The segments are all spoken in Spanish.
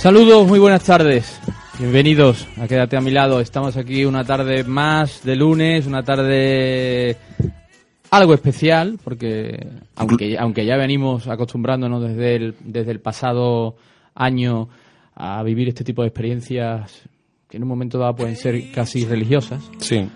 Saludos, muy buenas tardes. Bienvenidos a Quédate a mi lado. Estamos aquí una tarde más de lunes, una tarde algo especial, porque aunque, aunque ya venimos acostumbrándonos desde el, desde el pasado año a vivir este tipo de experiencias que en un momento dado pueden ser casi religiosas, Sí.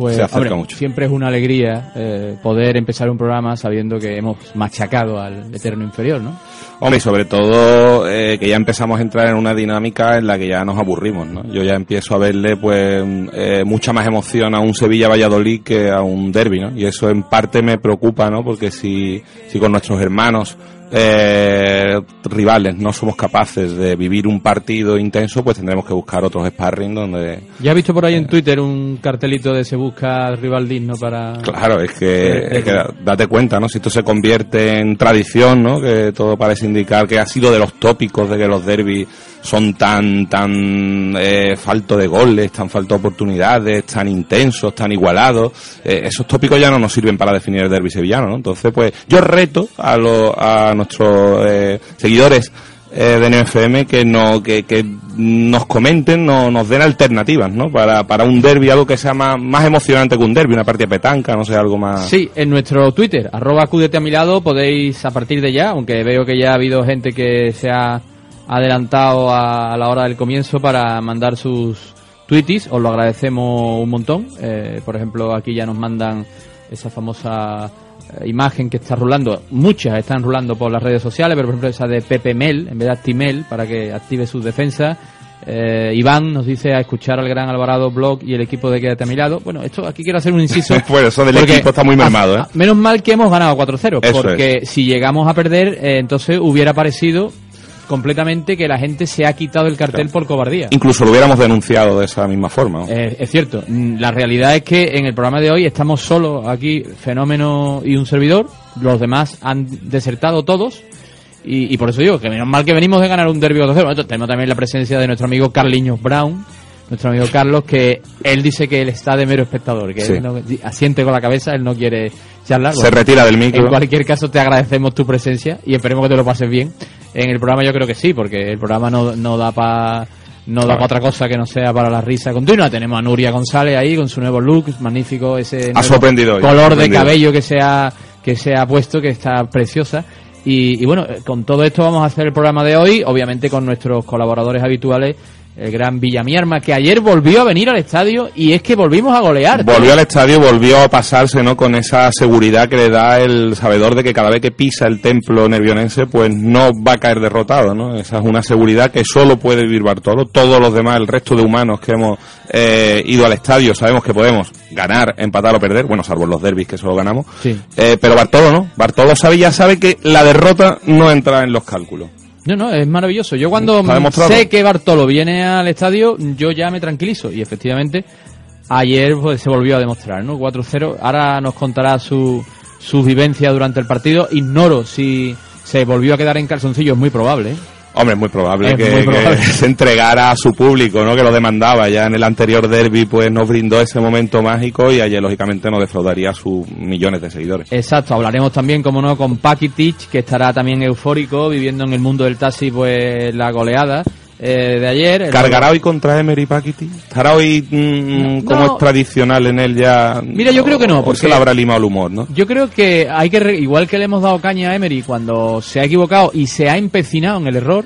Pues Se acerca hombre, mucho. siempre es una alegría eh, poder empezar un programa sabiendo que hemos machacado al eterno inferior, ¿no? Hombre, y sobre todo eh, que ya empezamos a entrar en una dinámica en la que ya nos aburrimos, ¿no? Yo ya empiezo a verle, pues, eh, mucha más emoción a un Sevilla-Valladolid que a un derby, ¿no? Y eso en parte me preocupa, ¿no? Porque si, si con nuestros hermanos eh, rivales no somos capaces de vivir un partido intenso, pues tendremos que buscar otros sparring donde... Ya he visto por ahí en Twitter un cartelito de se busca rival digno para... Claro, es que, Eh, es que date cuenta, ¿no? Si esto se convierte en tradición, ¿no? Que todo parece indicar que ha sido de los tópicos de que los derbis son tan, tan eh, falto de goles, tan falto de oportunidades, tan intensos, tan igualados. Eh, esos tópicos ya no nos sirven para definir el derby sevillano, ¿no? Entonces, pues, yo reto a, los a nuestros eh, seguidores eh, de NFM que no que, que nos comenten, no, nos den alternativas, ¿no? Para, para un derby, algo que sea más, más emocionante que un derby, una partida petanca, no sé, algo más... Sí, en nuestro Twitter, arroba acúdete a mi lado, podéis a partir de ya, aunque veo que ya ha habido gente que se ha adelantado a, a la hora del comienzo para mandar sus tweetis, os lo agradecemos un montón. Eh, por ejemplo, aquí ya nos mandan esa famosa eh, imagen que está rulando, muchas están rulando por las redes sociales, pero por ejemplo esa de Pepe Mel, en vez de Actimel, para que active sus defensas. Eh, Iván nos dice a escuchar al gran Alvarado Blog y el equipo de Quédate a mi lado. Bueno, esto aquí quiero hacer un inciso. Pues eso del equipo está muy mermado, ¿eh? menos mal que hemos ganado 4-0, Eso porque si llegamos a perder, eh, entonces hubiera parecido completamente que la gente se ha quitado el cartel por cobardía. Incluso lo hubiéramos denunciado de esa misma forma. ¿no? Eh, es cierto, Mm, la realidad es que en el programa de hoy estamos solo aquí, Fenómeno y un servidor, los demás han desertado todos. Y, y por eso digo que menos mal que venimos de ganar un derbi 4-0. Bueno, tenemos también la presencia de nuestro amigo Carliños Brown, nuestro amigo Carlos, que él dice que él está de mero espectador, que Sí. él no- asiente con la cabeza, él no quiere charlar. Se Bueno, retira del micro. En cualquier caso, te agradecemos tu presencia y esperemos que te lo pases bien. En el programa yo creo que sí, porque el programa no, no da para no da para otra cosa que no sea para la risa continua. Tenemos a Nuria González ahí con su nuevo look, magnífico ese sorprendido ha color de cabello que se ha que se ha puesto, que está preciosa. Y, y bueno, eh, con todo esto vamos a hacer el programa de hoy, obviamente con nuestros colaboradores habituales, el gran Villamierma, que ayer volvió a venir al estadio y es que volvimos a golear. Volvió al estadio, volvió a pasarse, ¿no? Con esa seguridad que le da el sabedor de que cada vez que pisa el templo nervionense, pues no va a caer derrotado, ¿no? Esa es una seguridad que solo puede vivir Bartolo. Todos los demás, el resto de humanos que hemos eh, ido al estadio, sabemos que podemos ganar, empatar o perder, bueno, salvo los derbis que solo ganamos. Sí. Eh, pero Bartolo no. Bartolo sabe, ya sabe que la derrota no entra en los cálculos. No, no, es maravilloso. Yo cuando sé que Bartolo viene al estadio, yo ya me tranquilizo. Y efectivamente, ayer pues, se volvió a demostrar, ¿no? 4-0. Ahora nos contará su, sus vivencias durante el partido. Ignoro si se volvió a quedar en calzoncillo, es muy probable. ¿eh? Hombre, es muy probable, Es que, muy probable. que se entregara a su público, ¿no? Que lo demandaba. Ya en el anterior derby, pues nos brindó ese momento mágico y ayer, lógicamente, nos defraudaría a sus millones de seguidores. Exacto, hablaremos también, como no, con Pakitic, que estará también eufórico, viviendo en el mundo del taxi, pues la goleada eh, de ayer. El- ¿Cargará hoy contra Emery Paquiti? ¿Estará hoy mm, No. como es tradicional en él ya? Mira, yo creo que no, ¿O porque- se le habrá limado el humor, ¿no? Yo creo que hay que, re- igual que le hemos dado caña a Emery cuando se ha equivocado y se ha empecinado en el error,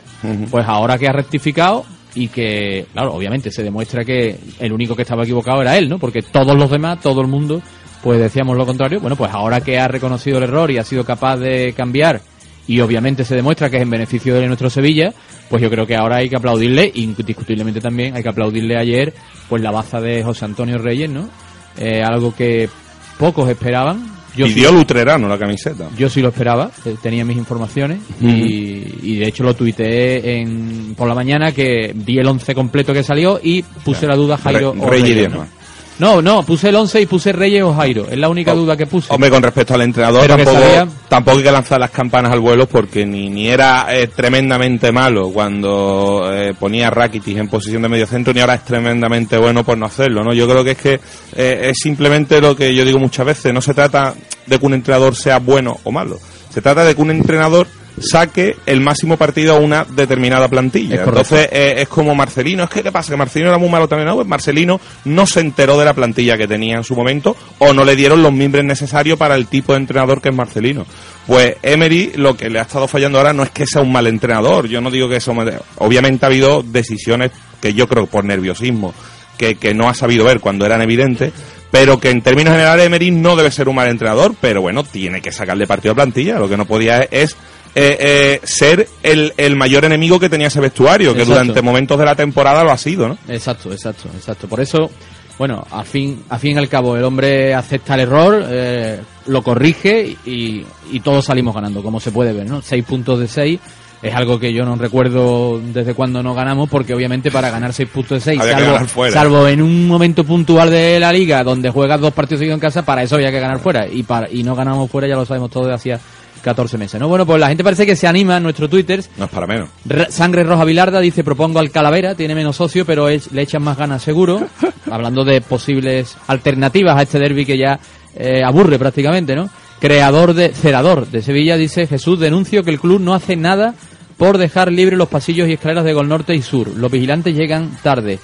pues ahora que ha rectificado y que, claro, obviamente se demuestra que el único que estaba equivocado era él, ¿no? Porque todos los demás, todo el mundo, pues decíamos lo contrario. Bueno, pues ahora que ha reconocido el error y ha sido capaz de cambiar y obviamente se demuestra que es en beneficio de nuestro Sevilla, pues yo creo que ahora hay que aplaudirle, indiscutiblemente también hay que aplaudirle ayer, pues la baza de José Antonio Reyes, ¿no? Eh, algo que pocos esperaban. Yo sí- Pidió Lutrerano la camiseta. yo sí lo esperaba, eh, tenía mis informaciones y, y de hecho lo tuiteé en, por la mañana que vi el 11 completo que salió y puse la duda Jairo Re- Reyes. ¿No? No, puse el 11 y puse Reyes o Jairo, es la única Oh, duda que puse. Hombre, con respecto al entrenador, Pero tampoco, sabía- tampoco hay que lanzar las campanas al vuelo porque ni, ni era eh, tremendamente malo cuando eh, ponía a Rakitic en posición de medio centro, ni ahora es tremendamente bueno por no hacerlo, ¿no? Yo creo que es que eh, es simplemente lo que yo digo muchas veces, no se trata de que un entrenador sea bueno o malo, se trata de que un entrenador saque el máximo partido a una determinada plantilla. Es. Entonces eh, es como Marcelino, es que ¿qué pasa? Que Marcelino era muy malo también, no, pues Marcelino no se enteró de la plantilla que tenía en su momento o no le dieron los mimbres necesarios para el tipo de entrenador que es Marcelino. Pues Emery lo que le ha estado fallando ahora no es que sea un mal entrenador, yo no digo que sea un mal- obviamente ha habido decisiones que yo creo por nerviosismo que, que no ha sabido ver cuando eran evidentes, pero que en términos generales Emery no debe ser un mal entrenador, pero bueno, tiene que sacarle partido a plantilla, lo que no podía es eh, eh, ser el, el mayor enemigo que tenía ese vestuario, que Exacto. durante momentos de la temporada lo ha sido, ¿no? Exacto, exacto, exacto. Por eso, bueno, a fin, a fin y al cabo, el hombre acepta el error, eh, lo corrige y, y todos salimos ganando, como se puede ver, ¿no? Seis puntos de seis es algo que yo no recuerdo desde cuando no ganamos, porque obviamente para ganar seis puntos de seis, salvo, salvo en un momento puntual de la liga donde juegas dos partidos seguidos en casa, para eso había que ganar fuera. Y, para, y no ganamos fuera, ya lo sabemos todos de hacía 14 meses, ¿no? Bueno, pues la gente parece que se anima en nuestro Twitter No es para menos. Re- Sangre Roja Vilarda dice, propongo al Calavera, tiene menos socio, pero es- le echan más ganas seguro. Hablando de posibles alternativas a este derby que ya eh, aburre prácticamente, ¿no? Creador de, cerador de Sevilla dice, Jesús, denuncio que el club no hace nada por dejar libres los pasillos y escaleras de Gol Norte y Sur. Los vigilantes llegan tarde.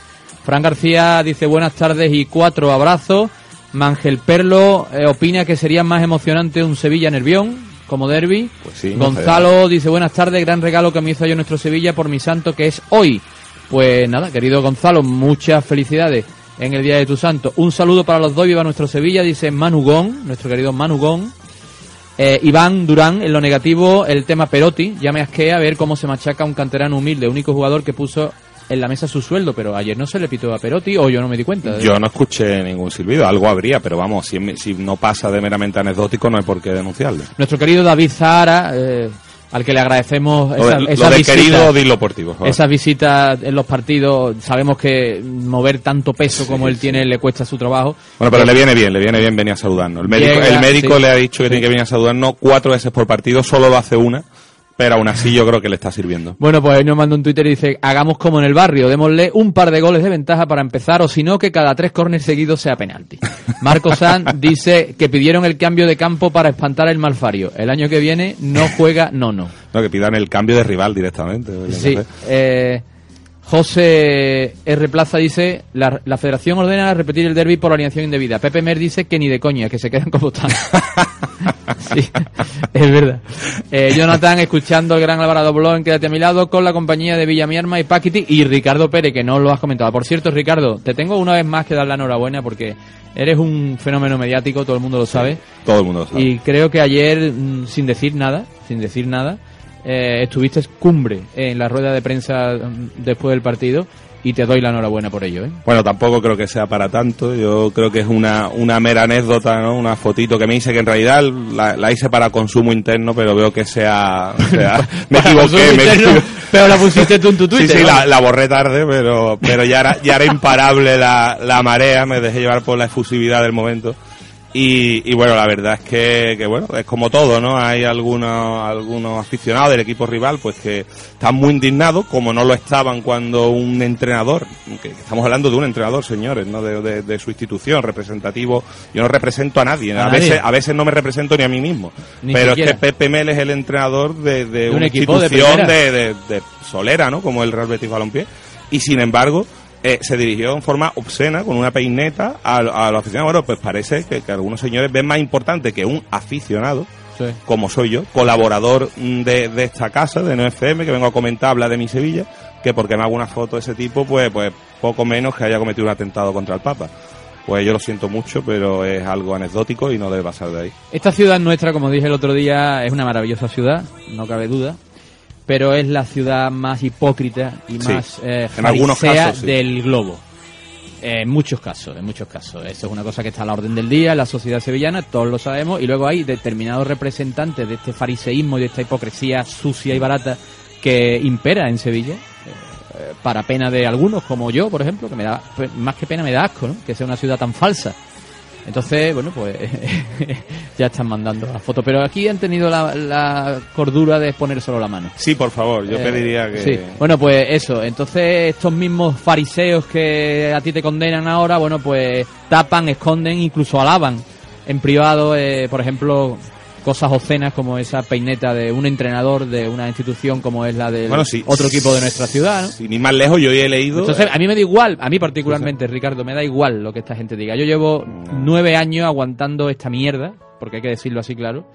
Fran García dice, buenas tardes y cuatro abrazos. Mangel Perlo eh, opina que sería más emocionante un Sevilla-Nervión como derby. Pues sí, Gonzalo dice buenas tardes, gran regalo que me hizo ayer nuestro Sevilla por mi santo que es hoy. Pues nada, querido Gonzalo, muchas felicidades en el día de tu santo. Un saludo para los dos, viva nuestro Sevilla, dice Manugón, nuestro querido Manugón. Eh, Iván Durán, en lo negativo, el tema Perotti, ya me asquea ver cómo se machaca un canterano humilde, único jugador que puso en la mesa su sueldo, pero ayer no se le pitó a Perotti o yo no me di cuenta. Yo no escuché ningún silbido, algo habría, pero vamos, si, si no pasa de meramente anecdótico no hay por qué denunciarle. Nuestro querido David Zahara, eh, al que le agradecemos Lo esa, de, esa lo de visita. querido, dilo. Esas visitas en los partidos, sabemos que mover tanto peso como él tiene le cuesta su trabajo. Bueno, pero le viene bien, le viene bien venir a saludarnos. El médico, Llega, el médico sí. le ha dicho que tiene que venir a saludarnos cuatro veces por partido, solo lo hace una, pero aún así yo creo que le está sirviendo. Bueno, pues él nos manda un Twitter y dice, hagamos como en el barrio, démosle un par de goles de ventaja para empezar, o si no, que cada tres córneres seguidos sea penalti. Marco Sanz dice que pidieron el cambio de campo para espantar el malfario. El año que viene no juega Nono. No, que pidan el cambio de rival directamente. Sí. Eh, José R. Plaza dice, la, la federación ordena repetir el derby por alineación indebida. Pepe Mer dice que ni de coña, que se quedan como están. sí, es verdad. Eh, Jonathan, escuchando el gran Alvarado Blog en Quédate a mi lado, con la compañía de Villamierma y Paquiti y Ricardo Pérez, que no lo has comentado. Por cierto, Ricardo, te tengo una vez más que dar la enhorabuena porque eres un fenómeno mediático, todo el mundo lo sabe. Todo el mundo lo sabe. Y creo que ayer, mm, sin decir nada, sin decir nada, eh, estuviste cumbre en la rueda de prensa después del partido y te doy la enhorabuena por ello. ¿eh? Bueno, tampoco creo que sea para tanto. Yo creo que es una, una mera anécdota, ¿no? Una fotito que me hice que en realidad la, la hice para consumo interno, pero veo que sea... o sea, me equivoqué, me interno. Pero la pusiste tú en tu Twitter. Sí, sí, ¿no? la, la borré tarde, pero, pero ya era, ya era imparable la, la marea, me dejé llevar por la efusividad del momento. Y, y bueno, la verdad es que, que, bueno, es como todo, ¿no? Hay algunos, algunos aficionados del equipo rival, pues que están muy indignados, como no lo estaban cuando un entrenador, que estamos hablando de un entrenador, señores, ¿no? De, de- de su institución, representativo. Yo no represento a nadie, A a, nadie. veces, a veces no me represento ni a mí mismo. Ni Pero siquiera. es que Pepe Mel es el entrenador de, de un una equipo institución de, de solera, ¿no? Como el Real Betis Balompié. Y sin embargo, eh, se dirigió en forma obscena, con una peineta, a, a los aficionados. Bueno, pues parece que, que algunos señores ven más importante que un aficionado, Sí. como soy yo, colaborador mm, de, de esta casa, de NFM, que vengo a comentar, habla de mi Sevilla, que porque me hago una foto de ese tipo, pues, pues poco menos que haya cometido un atentado contra el Papa. Pues yo lo siento mucho, pero es algo anecdótico y no debe pasar de ahí. Esta ciudad nuestra, como dije el otro día, es una maravillosa ciudad, no cabe duda, pero es la ciudad más hipócrita y Sí, más eh, en algunos farisea casos, sí. del globo. En muchos casos, en muchos casos. Eso es una cosa que está a la orden del día en la sociedad sevillana, todos lo sabemos, y luego hay determinados representantes de este fariseísmo y de esta hipocresía sucia y barata que impera en Sevilla, eh, para pena de algunos, como yo, por ejemplo, que me da, pues, más que pena me da asco, ¿no? Que sea una ciudad tan falsa. Entonces, bueno, pues ya están mandando la foto. Pero aquí han tenido la, la cordura de poner solo la mano. Sí, por favor, yo Eh, pediría que... Sí, bueno, pues eso. Entonces, estos mismos fariseos que a ti te condenan ahora, bueno, pues tapan, esconden, incluso alaban en privado, eh, por ejemplo, cosas obscenas como esa peineta de un entrenador de una institución como es la del Bueno, sí. otro equipo de nuestra ciudad, ir más lejos, yo he leído... Entonces, a mí me da igual, a mí particularmente, Ricardo, me da igual lo que esta gente diga. Yo llevo nueve años aguantando esta mierda, porque hay que decirlo así claro,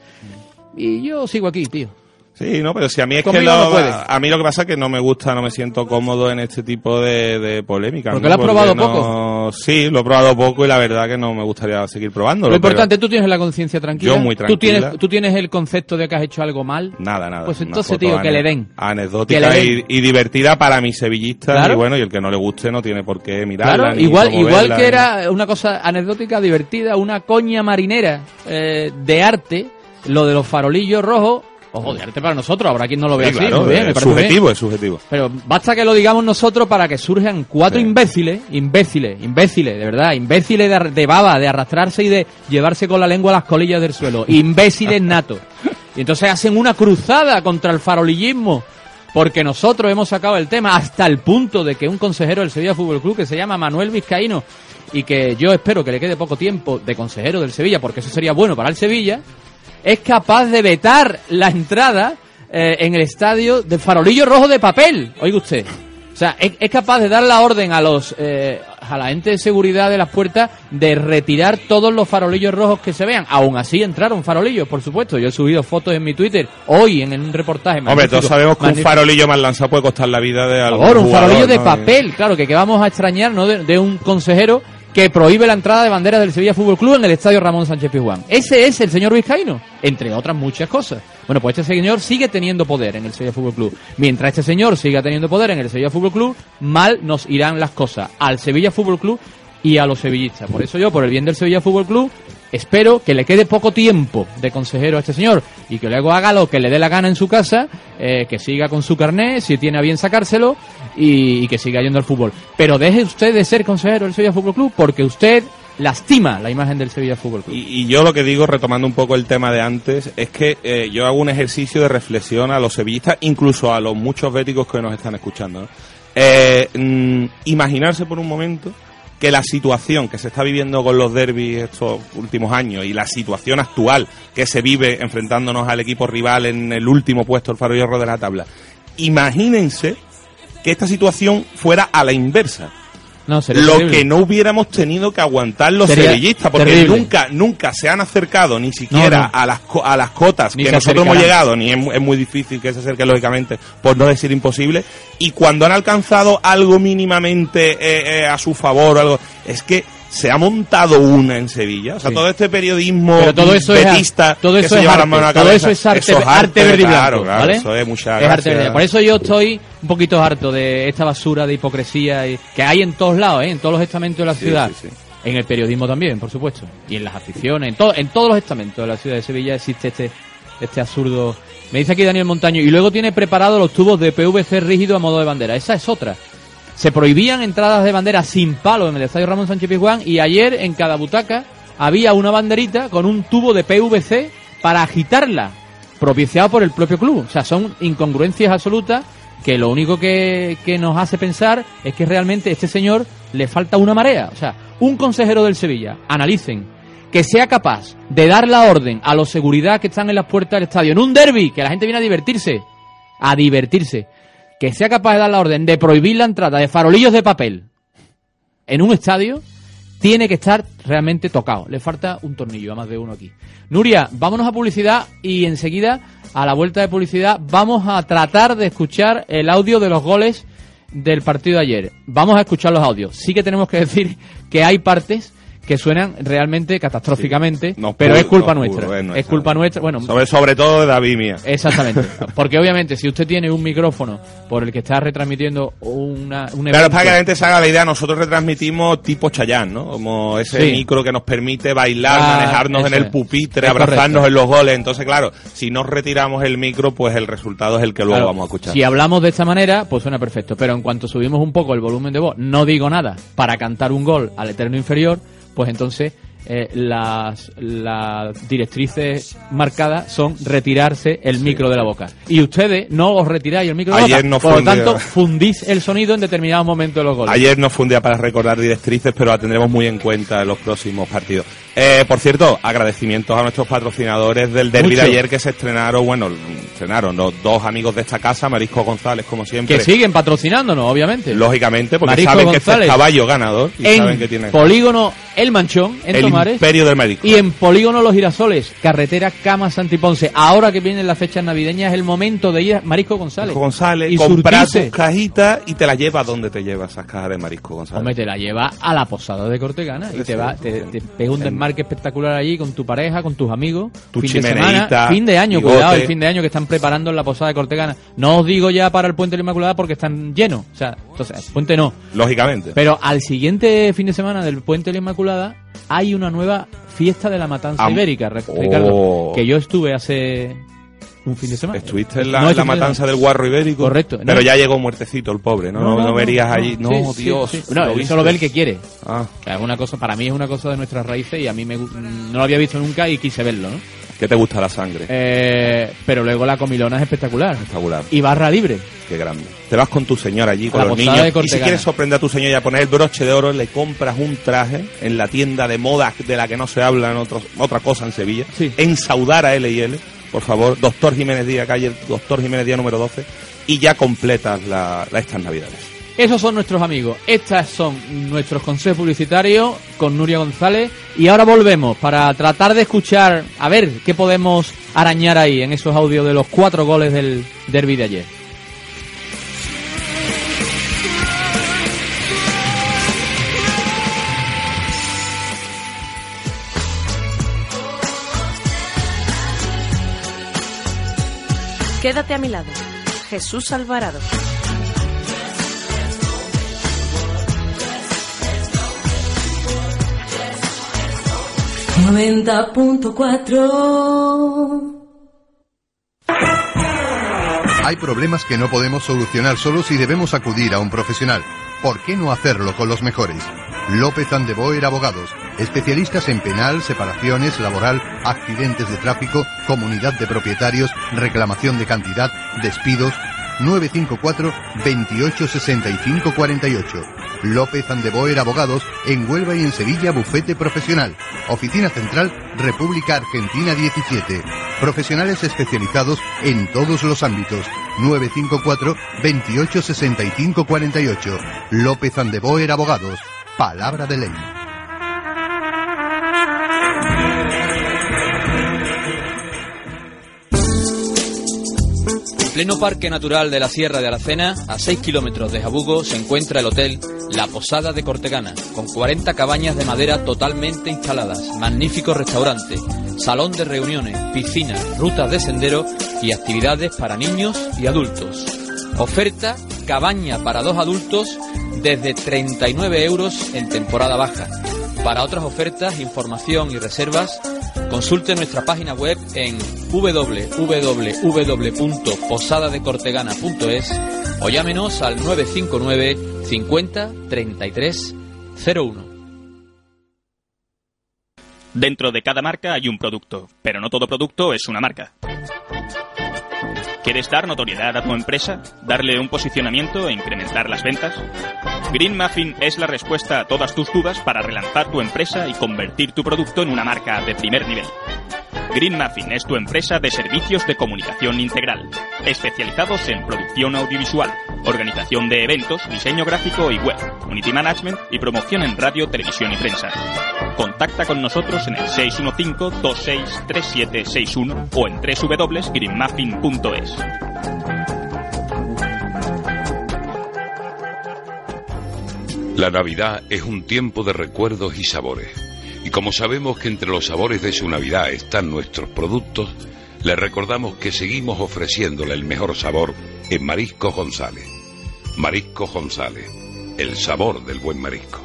y yo sigo aquí, tío. Sí, no, pero si a mí es que lo, no a mí lo que pasa es que no me gusta, no me siento cómodo en este tipo de, de polémicas. Porque ¿no? lo has probado no- Sí, lo he probado poco y la verdad que no me gustaría seguir probándolo. Lo pero importante, tú tienes la conciencia tranquila. Yo muy Tú tranquila. tienes, tú tienes el concepto de que has hecho algo mal. Nada, nada. Pues entonces, tío, que le den. Anecdótica le y, den. y divertida para mis sevillistas. Claro. Y bueno, y el que no le guste no tiene por qué mirarla. Claro, ni igual, igual que era una cosa anecdótica, divertida, una coña marinera eh, de arte, lo de los farolillos rojos. Ojo, de arte para nosotros, habrá quien no lo vea Sí, así, claro, muy bien, me es bien. subjetivo, es subjetivo. Pero basta que lo digamos nosotros para que surjan cuatro Sí. imbéciles, imbéciles, imbéciles, de verdad, imbéciles de, de baba, de arrastrarse y de llevarse con la lengua las colillas del suelo, imbéciles natos. Y entonces hacen una cruzada contra el farolillismo, porque nosotros hemos sacado el tema hasta el punto de que un consejero del Sevilla Fútbol Club que se llama Manuel Vizcaíno y que yo espero que le quede poco tiempo de consejero del Sevilla, porque eso sería bueno para el Sevilla, es capaz de vetar la entrada eh, en el estadio de farolillo rojo de papel. Oiga usted. O sea, es, es capaz de dar la orden a los eh, a la gente de seguridad de las puertas de retirar todos los farolillos rojos que se vean. Aún así entraron farolillos, por supuesto. Yo he subido fotos en mi Twitter hoy en un reportaje. Hombre, todos sabemos que un farolillo mal lanzado puede costar la vida de Por algún favor, un jugador, farolillo de ¿no? papel, claro, que, que vamos a extrañar ¿no? de, de un consejero que prohíbe la entrada de banderas del Sevilla Fútbol Club en el estadio Ramón Sánchez Pizjuán. Ese es el señor Vizcaíno, entre otras muchas cosas. Bueno, pues este señor sigue teniendo poder en el Sevilla Fútbol Club. Mientras este señor siga teniendo poder en el Sevilla Fútbol Club, mal nos irán las cosas al Sevilla Fútbol Club y a los sevillistas. Por eso yo, por el bien del Sevilla Fútbol Club, espero que le quede poco tiempo de consejero a este señor y que luego haga lo que le dé la gana en su casa, eh, que siga con su carné, si tiene a bien sacárselo y, que siga yendo al fútbol. Pero deje usted de ser consejero del Sevilla Fútbol Club porque usted lastima la imagen del Sevilla Fútbol Club. Y, yo lo que digo, retomando un poco el tema de antes, es que eh, yo hago un ejercicio de reflexión a los sevillistas, incluso a los muchos béticos que nos están escuchando. Eh, mm, imaginarse por un momento que la situación que se está viviendo con los derbis estos últimos años y la situación actual que se vive enfrentándonos al equipo rival en el último puesto, el Faro Hierro de la tabla, imagínense que esta situación fuera a la inversa No, lo terrible. que no hubiéramos tenido que aguantar los Sería sevillistas, porque terrible. nunca, nunca se han acercado ni siquiera No, no. a las a las cotas Ni que nosotros hemos llegado, ni es, mu- es muy difícil que se acerquen lógicamente, por no decir imposible, y cuando han alcanzado algo mínimamente eh, eh, a su favor o algo, es que se ha montado una en Sevilla, o sea, Sí. todo este periodismo Pero todo eso es betista ar- todo que eso se es lleva arte, a la todo eso es arte, eso es arte verde y blanco, claro, ¿vale? eso es mucha Es arte. Por eso yo estoy un poquito harto de esta basura de hipocresía y- que hay en todos lados, ¿eh? en todos los estamentos de la Sí, ciudad. sí. En el periodismo también, por supuesto. Y en las aficiones, en, todo, en todos los estamentos de la ciudad de Sevilla existe este, este absurdo. Me dice aquí Daniel Montaño, y luego tiene preparados los tubos de PVC rígido a modo de bandera. Esa es otra. Se prohibían entradas de bandera sin palo en el estadio Ramón Sánchez Pizjuán y ayer en cada butaca había una banderita con un tubo de PVC para agitarla, propiciado por el propio club. O sea, son incongruencias absolutas que lo único que, que nos hace pensar es que realmente este señor le falta una marea. O sea, un consejero del Sevilla, analicen, que sea capaz de dar la orden a los seguridad que están en las puertas del estadio, en un derby, que la gente viene a divertirse, a divertirse, que sea capaz de dar la orden de prohibir la entrada de farolillos de papel en un estadio, tiene que estar realmente tocado. Le falta un tornillo a más de uno aquí. Nuria, vámonos a publicidad y enseguida, a la vuelta de publicidad, vamos a tratar de escuchar el audio de los goles del partido de ayer. Vamos a escuchar los audios. Sí que tenemos que decir que hay partes que suenan realmente catastróficamente, pero pudo- es culpa nuestra. pudo, es culpa nuestra. Bueno, Sobre, sobre todo de David mía. Exactamente. Porque obviamente si usted tiene un micrófono por el que está retransmitiendo una, un Claro, evento... para que la gente se haga la idea, nosotros retransmitimos tipo Chayán, ¿no? Como ese Sí. micro que nos permite bailar, Ah, manejarnos en el pupitre, abrazarnos correcto. en los goles. Entonces, claro, si nos retiramos el micro, pues el resultado es el que luego Claro, vamos a escuchar. Si hablamos de esta manera, pues suena perfecto. Pero en cuanto subimos un poco el volumen de voz, no digo nada para cantar un gol al eterno inferior, pues entonces eh, las, las directrices marcadas son retirarse el micro de la boca. Y ustedes no os retiráis el micro de la Ayer boca. no Por lo tanto, fundís el sonido en determinados momentos de los goles. Ayer no fue un día para recordar directrices, pero la tendremos muy en cuenta en los próximos partidos. Eh, por cierto, agradecimientos a nuestros patrocinadores del derbi de ayer que se estrenaron, bueno, estrenaron los dos amigos de esta casa, Marisco González, como siempre. que siguen patrocinándonos, obviamente. Lógicamente, porque Marisco saben que este es González. caballo ganador y en saben que tiene Polígono El Manchón, en el Tomares. imperio del marisco. Y en Polígono Los Girasoles, carretera Cama Santiponce. Ahora que vienen las fechas navideñas, es el momento de ir a Marisco González. Marisco González, y comprar tus cajitas y te las llevas donde te llevas esas cajas de Marisco González. Hombre, te la lleva a la posada de Cortegana y te va, te, te pega un desmarque espectacular allí con tu pareja, con tus amigos. Tu fin de semana, fin de año, bigote. cuidado, el fin de año que están preparando en la posada de Cortegana. No os digo ya para el Puente de la Inmaculada porque están llenos. O sea, entonces, puente no. Lógicamente. Pero al siguiente fin de semana del Puente de la Inmaculada hay una nueva fiesta de la matanza Am- ibérica, Re- Oh. Ricardo, que yo estuve hace un fin de semana. Estuviste en la, No, en la fin de matanza del guarro ibérico. Correcto, ¿no? Pero ya llegó muertecito el pobre, ¿no? No, no verías allí. No, Sí, sí, Dios. sí. No, ¿lo eso viste? lo ve el que quiere. Ah, es una cosa, para mí es una cosa de nuestras raíces y a mí me, no lo había visto nunca y quise verlo, ¿no? ¿qué te gusta la sangre? Eh, pero luego la comilona es espectacular. Espectacular. Y barra libre. Qué grande. Te vas con tu señora allí, con la los niños. Y si quieres sorprender a tu señora y a poner el broche de oro, le compras un traje en la tienda de moda de la que no se habla en otros, otra cosa en Sevilla. Sí. En Saudara L&L, por favor. Doctor Jiménez Díaz, calle Doctor Jiménez Díaz número 12. Y ya completas la, la- estas navidades. Esos son nuestros amigos. Estos son nuestros consejos publicitarios con Nuria González. Y ahora volvemos para tratar de escuchar, a ver qué podemos arañar ahí en esos audios de los cuatro goles del derby de ayer. Quédate a mi lado. Jesús Alvarado. Noventa punto cuatro. Hay problemas que no podemos solucionar solos y debemos acudir a un profesional. ¿Por qué no hacerlo con los mejores? López Andeboer Abogados, especialistas en penal, separaciones, laboral, accidentes de tráfico, comunidad de propietarios, reclamación de cantidad, despidos. 954 28 65 48. López Andeboer Abogados en Huelva y en Sevilla Bufete Profesional. Oficina Central República Argentina 17. Profesionales especializados en todos los ámbitos. 954 28 65 48. López Andeboer Abogados. Palabra de ley. En pleno Parque Natural de la Sierra de Aracena, a 6 kilómetros de Jabugo, se encuentra el hotel La Posada de Cortegana, con 40 cabañas de madera totalmente instaladas, magnífico restaurante, salón de reuniones, piscina, rutas de sendero y actividades para niños y adultos. Oferta cabaña para dos adultos desde 39 euros en temporada baja. Para otras ofertas, información y reservas, consulte nuestra página web en www.posadadecortegana.es o llámenos al 959 50 33 01. Dentro de cada marca hay un producto, pero no todo producto es una marca. ¿Quieres dar notoriedad a tu empresa? ¿Darle un posicionamiento e incrementar las ventas? Green Muffin es la respuesta a todas tus dudas para relanzar tu empresa y convertir tu producto en una marca de primer nivel. Green Muffin es tu empresa de servicios de comunicación integral, especializados en producción audiovisual, organización de eventos, diseño gráfico y web, community management y promoción en radio, televisión y prensa. Contacta con nosotros en el 615-263761 o en www.greenmuffin.es. La Navidad es un tiempo de recuerdos y sabores. Y como sabemos que entre los sabores de su Navidad están nuestros productos, les recordamos que seguimos ofreciéndole el mejor sabor en Marisco González. Marisco González, el sabor del buen marisco.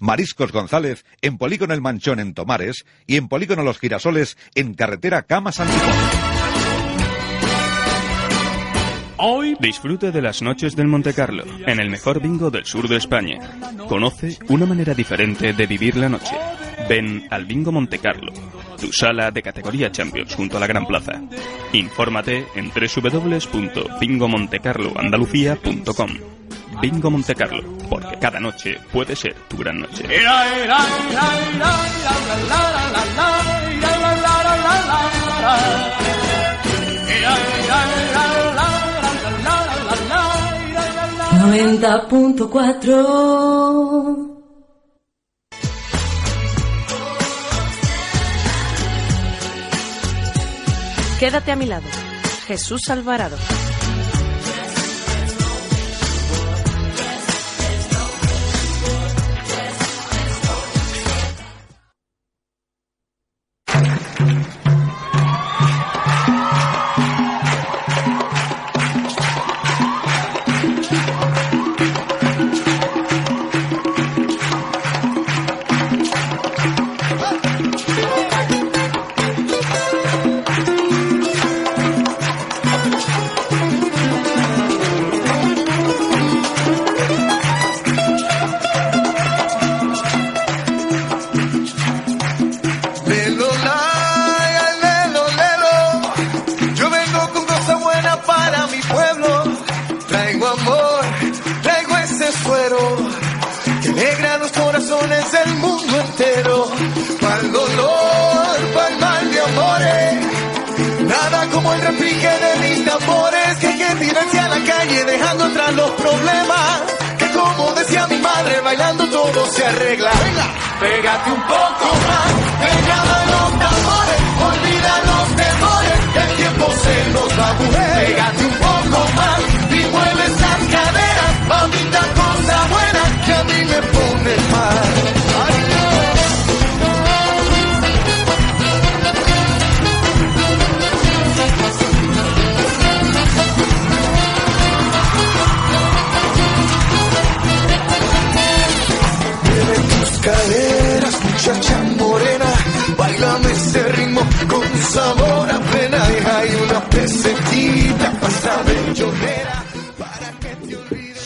Mariscos González en Polígono El Manchón en Tomares y en Polígono Los Girasoles en Carretera Camas Anticón. Hoy disfrute de las noches del Monte Carlo, en el mejor bingo del sur de España. Conoce una manera diferente de vivir la noche. Ven al Bingo Monte Carlo, tu sala de categoría Champions junto a la Gran Plaza. Infórmate en www.bingomontecarloandalucía.com. Bingo Monte Carlo, porque cada noche puede ser tu gran noche. Noventa punto cuatro. Quédate a mi lado. Jesús Alvarado.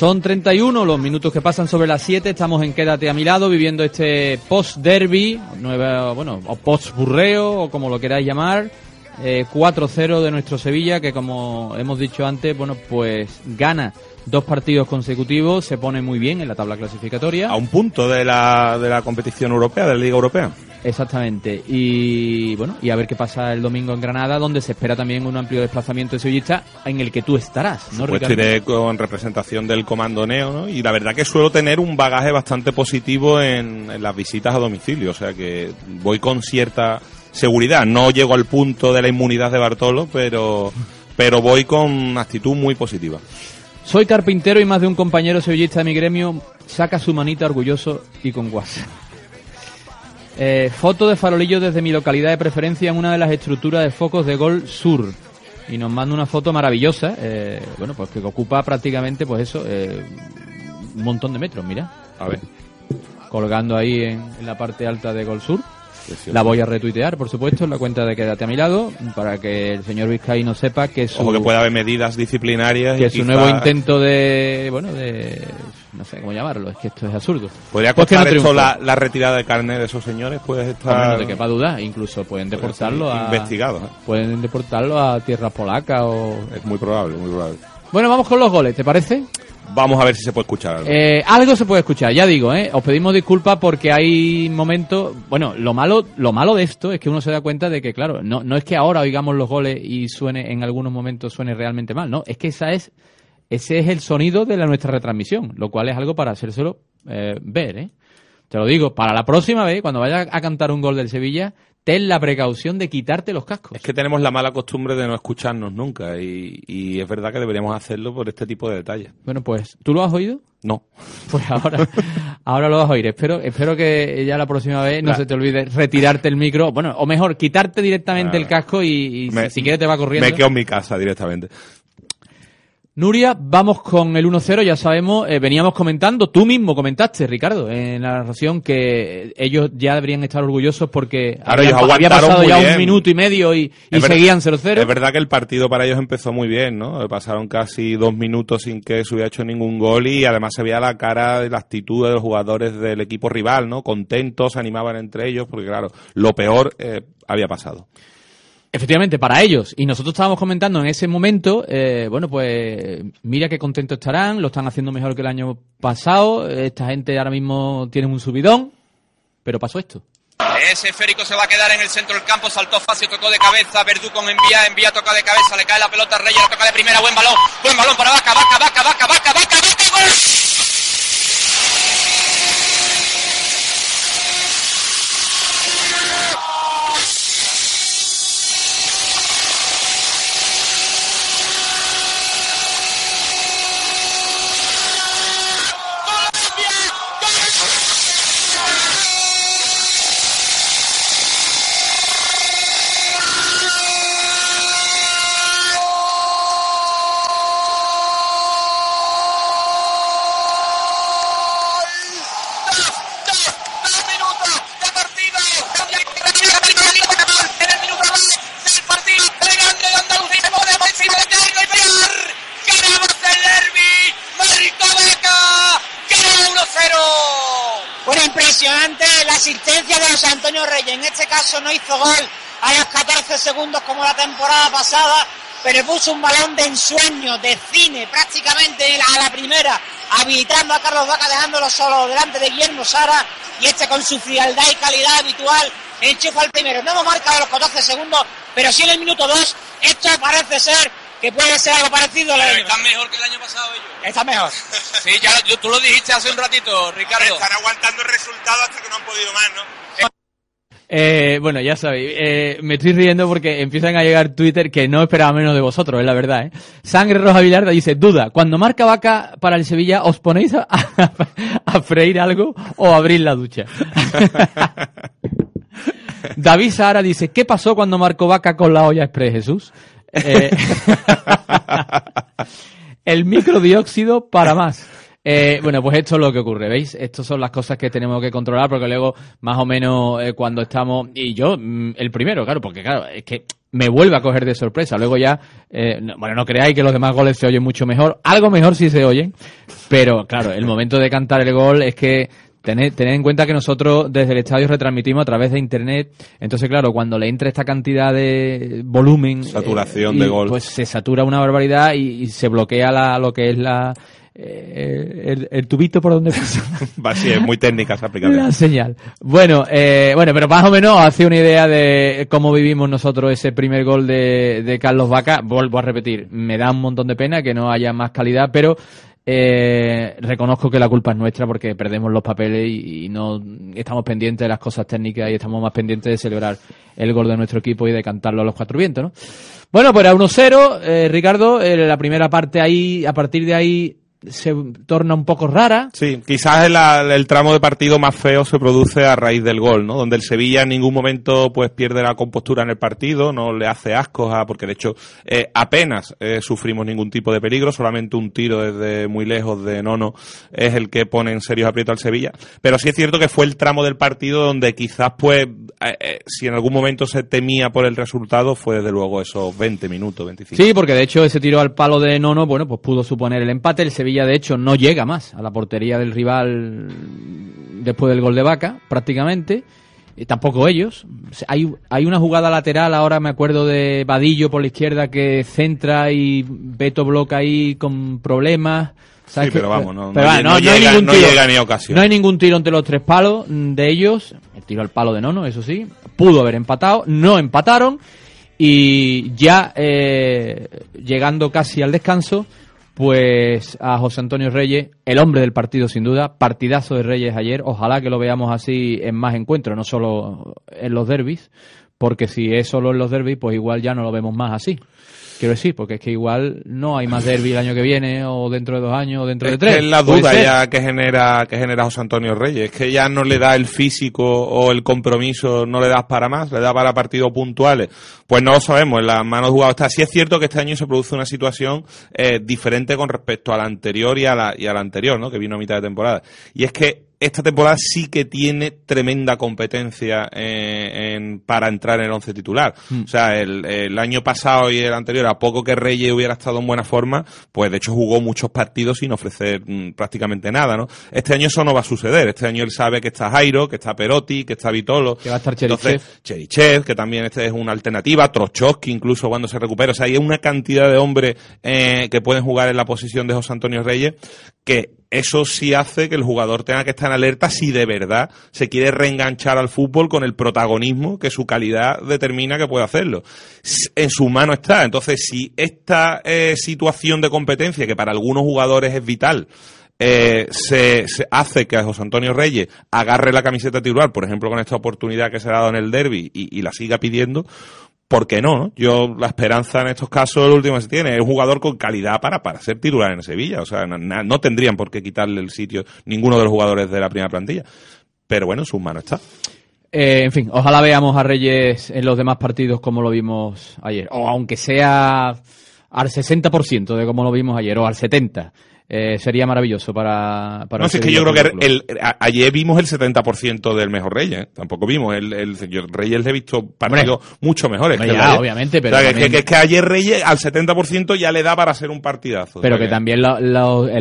Son 31 los minutos que pasan sobre las 7. Estamos en Quédate a mi lado viviendo este post-derby, bueno, o post-burreo, o como lo queráis llamar. Eh, 4-0 de nuestro Sevilla, que como hemos dicho antes, bueno, pues gana dos partidos consecutivos, se pone muy bien en la tabla clasificatoria. A un punto de la, de la competición europea, de la Liga Europea. Exactamente. Y bueno, y a ver qué pasa el domingo en Granada, donde se espera también un amplio desplazamiento de sevillista en el que tú estarás, ¿no, Pues Ricardo? iré con representación del Comando Neo, ¿no? Y la verdad que suelo tener un bagaje bastante positivo en, en las visitas a domicilio, o sea que voy con cierta seguridad. No llego al punto de la inmunidad de Bartolo, pero, pero voy con actitud muy positiva. Soy carpintero y más de un compañero sevillista de mi gremio saca su manita orgulloso y con guasa. Eh, foto de farolillo desde mi localidad de preferencia en una de las estructuras de focos de Gol Sur. Y nos manda una foto maravillosa, eh, bueno, pues que ocupa prácticamente, pues eso, eh, un montón de metros, mira. A ver. Colgando ahí en, en la parte alta de Gol Sur. La voy a retuitear, por supuesto, en la cuenta de Quédate a mi lado, para que el señor Vizcaíno sepa que su, Ojo que puede haber medidas disciplinarias. que y su quizá nuevo intento de, bueno, de, no sé cómo llamarlo, es que esto es absurdo. ¿Podría Pues que costar no esto la, la retirada de carnet de esos señores? Puede estar te quepa duda, incluso pueden puede deportarlo a... investigado. ¿eh? Pueden deportarlo a tierras polacas o... Es muy probable, muy probable. Bueno, vamos con los goles, ¿te parece? Vamos a ver si se puede escuchar algo. Eh, algo se puede escuchar, ya digo, ¿eh? Os pedimos disculpas porque hay momentos... Bueno, lo malo, lo malo de esto es que uno se da cuenta de que, claro, no, no es que ahora oigamos los goles y suene en algunos momentos suene realmente mal, no, es que esa es, ese es el sonido de nuestra retransmisión, lo cual es algo para hacérselo eh, ver, ¿eh? Te lo digo, para la próxima vez, cuando vayas a cantar un gol del Sevilla, ten la precaución de quitarte los cascos. Es que tenemos la mala costumbre de no escucharnos nunca y, y es verdad que deberíamos hacerlo por este tipo de detalles. Bueno, pues, ¿tú lo has oído? No. Pues ahora, ahora lo vas a oír. Espero, espero que ya la próxima vez no La- se te olvide retirarte el micro. Bueno, o mejor, quitarte directamente Nada. el casco y, y Me- si quieres te va corriendo. Me quedo en mi casa directamente. Nuria, vamos con el 1-0, ya sabemos, eh, veníamos comentando, tú mismo comentaste, Ricardo, en la narración que ellos ya deberían estar orgullosos porque Claro, había, ellos había pasado ya bien. un minuto y medio y, seguían 0-0. Es verdad que el partido para ellos empezó muy bien, ¿no? Pasaron casi dos minutos sin que se hubiera hecho ningún gol y además se veía la cara y la actitud de los jugadores del equipo rival, ¿no? Contentos, se animaban entre ellos, porque claro, lo peor eh, había pasado. Efectivamente, para ellos. Y nosotros estábamos comentando en ese momento, eh, bueno, pues mira qué contentos estarán, lo están haciendo mejor que el año pasado, esta gente ahora mismo tiene un subidón, pero pasó esto. Ese esférico se va a quedar en el centro del campo, saltó fácil, tocó de cabeza, Verdú con envía, envía toca de cabeza, le cae la pelota a Reyes, la toca de primera, buen balón, buen balón para Vaca, Vaca, Vaca, Vaca, Vaca, Vaca, Vaca, gol. Asistencia de José Antonio Reyes. En este caso no hizo gol a los 14 segundos como la temporada pasada, pero puso un balón de ensueño, de cine, prácticamente a la primera, habilitando a Carlos Vaca, dejándolo solo delante de Guillermo Sara, y este con su frialdad y calidad habitual enchufa al primero. No hemos marcado los 14 segundos, pero sí en el minuto 2, esto parece ser que puede ser algo parecido a Pero de están mejor que el año pasado ellos. Está mejor. Sí, ya lo- tú lo dijiste hace un ratito, Ricardo. Están aguantando el resultado hasta que no han podido más, ¿no? Eh, bueno, ya sabéis, eh, me estoy riendo porque empiezan a llegar Twitter que no esperaba menos de vosotros, es la verdad. ¿eh? Sangre Roja Vilarda dice, duda, cuando marca vaca para el Sevilla, ¿os ponéis a, a freír algo o abrir la ducha? David Sahara dice, ¿qué pasó cuando marcó vaca con la olla express, Jesús? Eh, el microdióxido para más. Eh, bueno, pues esto es lo que ocurre, ¿veis? Estas son las cosas que tenemos que controlar porque luego, más o menos, eh, cuando estamos... Y yo, mm, el primero, claro, porque claro, es que me vuelve a coger de sorpresa. Luego ya, eh, no- bueno, no creáis que los demás goles se oyen mucho mejor. Algo mejor sí se oyen. Pero claro, el momento de cantar el gol es que tened, tened en cuenta que nosotros desde el estadio retransmitimos a través de internet. Entonces, claro, cuando le entra esta cantidad de volumen... Saturación eh, y, de gol. Pues se satura una barbaridad y, y se bloquea la, lo que es la... eh, el, el tubito por donde pasa Va, sí, es muy técnica esa aplicación. la señal. Bueno, eh, bueno, pero más o menos hace una idea de cómo vivimos nosotros ese primer gol de, de Carlos Vaca. Vuelvo a repetir, me da un montón de pena que no haya más calidad, pero eh, reconozco que la culpa es nuestra porque perdemos los papeles y, no estamos pendientes de las cosas técnicas y estamos más pendientes de celebrar el gol de nuestro equipo y de cantarlo a los cuatro vientos, ¿no? Bueno, pues a 1-0, eh, Ricardo, eh, la primera parte ahí, a partir de ahí se torna un poco rara. Sí, quizás el, el, tramo de partido más feo se produce a raíz del gol, ¿no? Donde el Sevilla en ningún momento pues pierde la compostura en el partido, no le hace ascos a, porque de hecho eh, apenas eh, sufrimos ningún tipo de peligro, solamente un tiro desde muy lejos de Nono es el que pone en serios aprietos al Sevilla. Pero sí es cierto que fue el tramo del partido donde quizás pues eh, si en algún momento se temía por el resultado fue desde luego esos 20 minutos, 25. Sí, porque de hecho ese tiro al palo de Nono, bueno, pues pudo suponer el empate, el Sevilla de hecho no llega más a la portería del rival después del gol de Vaca, prácticamente. Y tampoco ellos. Hay, hay una jugada lateral, ahora me acuerdo de Vadillo por la izquierda que centra y Beto bloca ahí con problemas. Sí, pero vamos, no, llega, ningún tiro, ni ocasión. No hay ningún tiro entre los tres palos de ellos. El tiro al palo de Nono, eso sí. Pudo haber empatado, no empataron. Y ya eh, llegando casi al descanso, pues a José Antonio Reyes, el hombre del partido sin duda, partidazo de Reyes ayer, ojalá que lo veamos así en más encuentros, no solo en los derbis, porque si es solo en los derbis, pues igual ya no lo vemos más así. Quiero decir, porque es que igual no hay más derby el año que viene, o dentro de dos años, o dentro de tres. es la duda ya que genera, que genera José Antonio Reyes, es que ya no le da el físico o el compromiso, no le das para más, le da para partidos puntuales. Pues no lo sabemos, en las manos jugadas está. Sí es cierto que este año se produce una situación eh, diferente con respecto a la anterior y a la, y a la anterior, ¿no? Que vino a mitad de temporada. Y es que esta temporada sí que tiene tremenda competencia eh, en, para entrar en el once titular. Mm. O sea, el, año pasado y el anterior, a poco que Reyes hubiera estado en buena forma, pues de hecho jugó muchos partidos sin ofrecer mm, prácticamente nada, ¿no? Este año eso no va a suceder. Este año él sabe que está Jairo, que está Perotti, que está Vitolo. Que va a estar Cherichev. Cherichev, que también este es una alternativa. Trochowski incluso cuando se recupera. O sea, hay una cantidad de hombres eh, que pueden jugar en la posición de José Antonio Reyes que eso sí hace que el jugador tenga que estar en alerta si de verdad se quiere reenganchar al fútbol con el protagonismo que su calidad determina que puede hacerlo. En su mano está. Entonces, si esta eh, situación de competencia, que para algunos jugadores es vital, eh, se, hace que José Antonio Reyes agarre la camiseta titular, por ejemplo, con esta oportunidad que se ha dado en el derby y la siga pidiendo, ¿por qué no, Yo, la esperanza en estos casos, el último que se tiene, es un jugador con calidad para, para ser titular en Sevilla. O sea, no, tendrían por qué quitarle el sitio ninguno de los jugadores de la primera plantilla. Pero bueno, en sus manos está. Eh, en fin, ojalá veamos a Reyes en los demás partidos como lo vimos ayer. O aunque sea al 60% de como lo vimos ayer, o al 70%. Eh, sería maravilloso para, para no sé, es que yo creo que el, ayer vimos el 70% del mejor Reyes, ¿eh? tampoco vimos el, el señor Reyes le he visto partidos mucho mejores obviamente pero es, que, ayer Reyes al 70% ya le da para hacer un partidazo pero que también en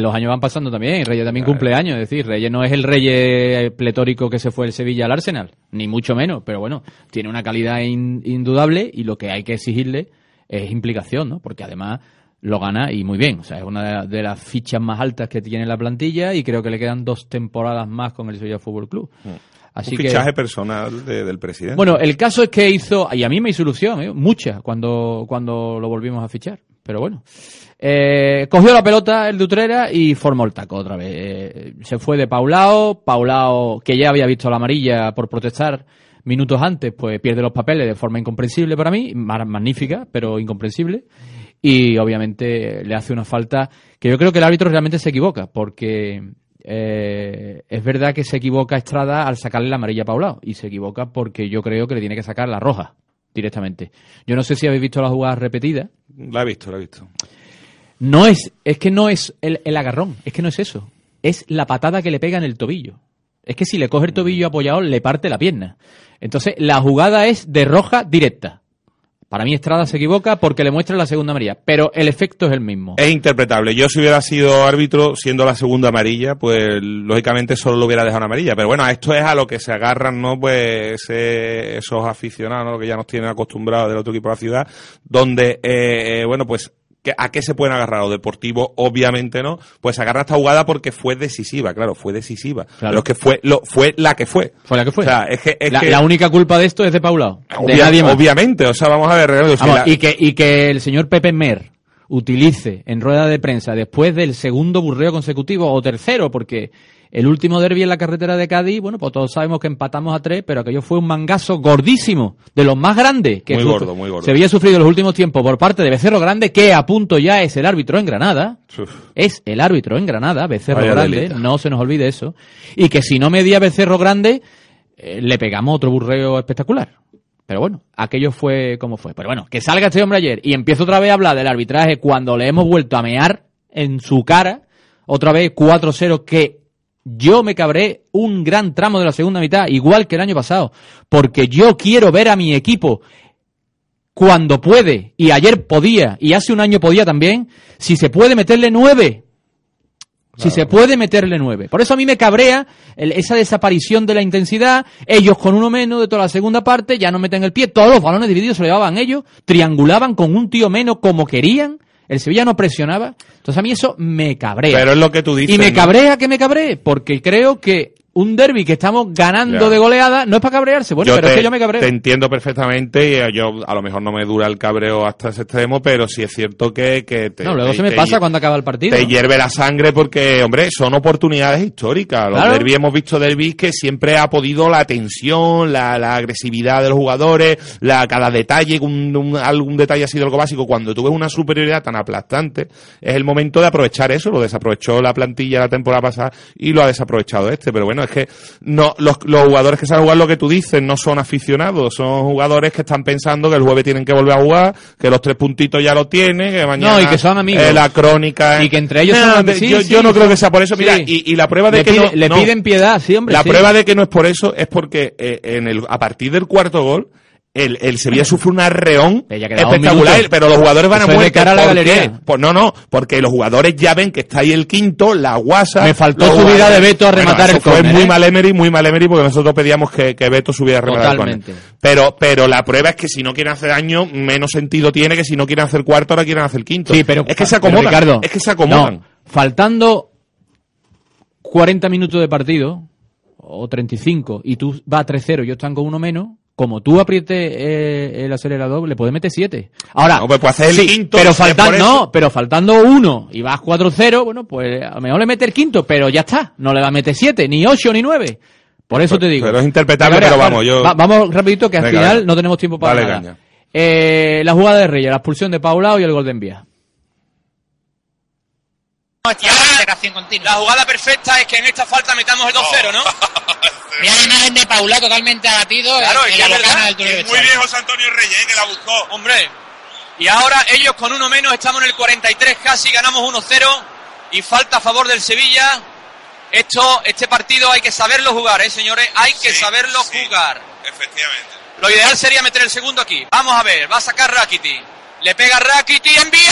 los años van pasando también Reyes también cumple años es decir Reyes no es el Reyes pletórico que se fue el Sevilla al Arsenal ni mucho menos pero bueno tiene una calidad indudable y lo que hay que exigirle es implicación ¿no? porque además lo gana y muy bien. O sea, es una de las fichas más altas que tiene la plantilla y creo que le quedan dos temporadas más con el Sevilla Fútbol Club. Mm. Así Un fichaje personal del presidente. Bueno, el caso es que hizo, y a mí me hizo ilusión, ¿eh? mucha, cuando, cuando lo volvimos a fichar. Pero bueno. Eh, cogió la pelota el de Utrera y formó el taco otra vez. Eh, se fue de Paulao, Paulao, que ya había visto la amarilla por protestar minutos antes, pues pierde los papeles de forma incomprensible para mí, magnífica, pero incomprensible y obviamente le hace una falta que yo creo que el árbitro realmente se equivoca porque eh, es verdad que se equivoca Estrada al sacarle la amarilla a Paulao y se equivoca porque yo creo que le tiene que sacar la roja directamente. Yo no sé si habéis visto la jugada repetida. La he visto, la he visto. No es, es que no es el, el agarrón, es que no es eso. Es la patada que le pega en el tobillo. Es que si le coge el tobillo apoyado, le parte la pierna. Entonces, la jugada es de roja directa. Para mí Estrada se equivoca porque le muestra la segunda amarilla, pero el efecto es el mismo. Es interpretable. Yo si hubiera sido árbitro siendo la segunda amarilla, pues lógicamente solo lo hubiera dejado una amarilla. Pero bueno, esto es a lo que se agarran, ¿no? Pues esos aficionados que ya nos tienen acostumbrados del otro equipo de la ciudad, donde, eh, eh, bueno, pues ¿A qué se pueden agarrar? O deportivo, obviamente no. Pues agarra esta jugada porque fue decisiva, claro, fue decisiva. Claro. que fue, lo, fue la que fue. Fue la que fue. O sea, es que, es la, que... la, única culpa de esto es de Paulao. Obviamente, o sea, vamos a ver. y, que, y que el señor Pepe Mer utilice en rueda de prensa después del segundo burreo consecutivo o tercero, porque El último derby en la carretera de Cádiz, bueno, pues todos sabemos que empatamos a tres, pero aquello fue un mangazo gordísimo, de los más grandes que Muy gordo, muy gordo. se había sufrido en los últimos tiempos por parte de Becerro Grande, que a punto ya es el árbitro en Granada. Es el árbitro en Granada, Becerro Vaya Grande, delita. no se nos olvide eso. Y que si no medía Becerro Grande, eh, le pegamos otro burreo espectacular. Pero bueno, aquello fue como fue. Pero bueno, que salga este hombre ayer y empieza otra vez a hablar del arbitraje cuando le hemos vuelto a mear en su cara, otra vez 4-0, que yo me cabré un gran tramo de la segunda mitad, igual que el año pasado, porque yo quiero ver a mi equipo cuando puede, y ayer podía, y hace un año podía también, si se puede meterle nueve. Si se puede meterle nueve. Por eso a mí me cabrea el- esa desaparición de la intensidad. Ellos con uno menos de toda la segunda parte ya no meten el pie. Todos los balones divididos se lo llevaban ellos. Triangulaban con un tío menos como querían. El Sevilla no presionaba. Entonces a mí eso me cabrea. Pero es lo que tú dices. y me ¿no? cabrea que me cabree. Porque creo que un derby que estamos ganando Ya. de goleada no es para cabrearse. Bueno, pero te, es que yo me cabreo. te entiendo perfectamente y eh, yo a lo mejor no me dura el cabreo hasta ese extremo, pero sí es cierto que, que te, no, luego te- se me pasa cuando acaba el partido. te hierve la sangre porque, hombre, son oportunidades históricas. Los Claro. derbis hemos visto derbis que siempre ha podido la tensión, la, la agresividad de los jugadores, la, cada detalle, un, un- algún detalle ha sido algo básico. Cuando tú ves una superioridad tan aplastante, es el momento de aprovechar eso. Lo desaprovechó la plantilla la temporada pasada y lo ha desaprovechado este. Pero bueno, es que no los, los jugadores que saben jugar lo que tú dices no son aficionados, son jugadores que están pensando que el jueves tienen que volver a jugar, que los tres puntitos ya lo tienen, que mañana No, y que son amigos. eh, la crónica Y que entre ellos No, son de- sí, yo, sí, yo no creo que sea por eso. Mira, y, y la prueba de le que pide- no, le no. piden piedad, sí, hombre. La prueba de que no es por eso es porque eh, en el a partir del cuarto gol el, el Sevilla sufre un arreón espectacular, pero los jugadores van a es de muerte. cara a la ¿Por galería. qué? Pues no, no, porque los jugadores ya ven que está ahí el quinto, la guasa. Me faltó subida de Beto a rematar eso el fue córner, muy ¿eh? mal Emery, muy mal Emery, porque nosotros pedíamos que, que Beto subiera a rematar el Totalmente. córner. Pero, pero la prueba es que si no quieren hacer daño, menos sentido tiene que si no quieren hacer cuarto, ahora quieren hacer quinto. Sí, pero es que se acomodan. Ricardo, es que se acomodan. no, faltando 40 minutos de partido o 35 y tú vas a 3-0 y ellos están con uno menos, como tú aprietes eh, el acelerador, le puedes meter 7. Ahora, No, pues puedes hacer el sí, quinto, pero faltan, no, pero faltando uno y vas 4-0, bueno, pues a lo mejor le mete el quinto, pero ya está, no le va a meter 7, ni 8 ni 9. Por eso te digo. pero es interpretable, pero vamos, yo- va- vamos rapidito que al Venga, final venga. no tenemos tiempo para Dale nada. Eh, la jugada de Reyes, la expulsión de Paulao y el gol de Envía. La jugada perfecta es que en esta falta metamos el 2-0, ¿no? Mira la imagen de Paula totalmente abatido Claro, en, la verdad. del túnel Muy bien José Antonio Reyes, eh, que la buscó. Hombre. Y ahora ellos con uno menos, estamos en el 43 casi, ganamos 1-0 y falta a favor del Sevilla. Esto, este partido hay que saberlo jugar, ¿eh, señores? Hay que saberlo jugar. Efectivamente. Lo ideal sería meter el segundo aquí. Vamos a ver, va a sacar Rakiti. Le pega Rakiti, envía.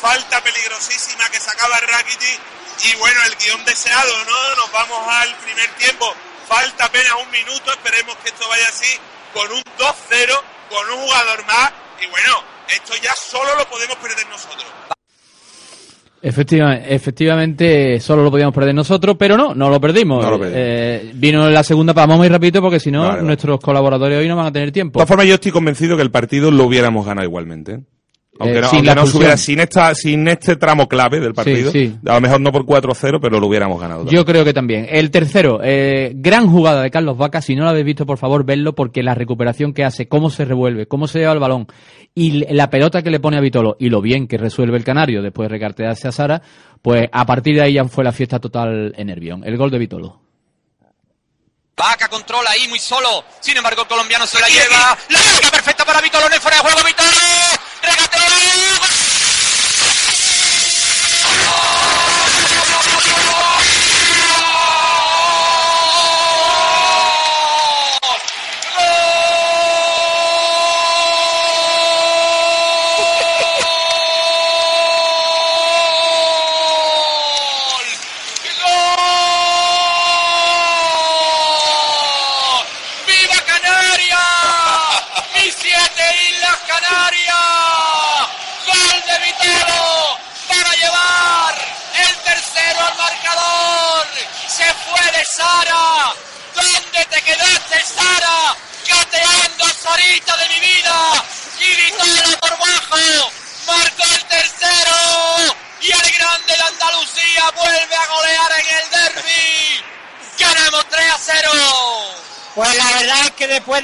falta peligrosísima que sacaba Rakiti y bueno, el guion deseado, ¿no? Nos vamos al primer tiempo, falta apenas un minuto, esperemos que esto vaya así, con un 2-0, con un jugador más y bueno, esto ya solo lo podemos perder nosotros. Efectivamente, efectivamente, solo lo podíamos perder nosotros, pero no, no lo perdimos. No lo perdimos. Eh, vino en la segunda, vamos muy rapidito porque si no, Vale, vale. nuestros colaboradores hoy no van a tener De tiempo. todas formas, yo estoy convencido que el partido lo hubiéramos ganado igualmente. Aunque, Eh, no, sin aunque la no sin, esta, sin este tramo clave del partido, sí. a lo mejor no por 4-0, pero lo hubiéramos ganado. Yo creo que también. El tercero, eh, gran jugada de Carlos Vaca. Si no lo habéis visto, por favor, vedlo porque la recuperación que hace, cómo se revuelve, cómo se lleva el balón y la pelota que le pone a Vitolo y lo bien que resuelve el Canario después de recartearse a Sara, pues a partir de ahí ya fue la fiesta total en Nervión. El gol de Vitolo. Vaca controla ahí muy solo. Sin embargo, el colombiano se la lleva. La marca perfecta para Vitolo en el fuera de juego. Vitolo. Regateo. ¡Viva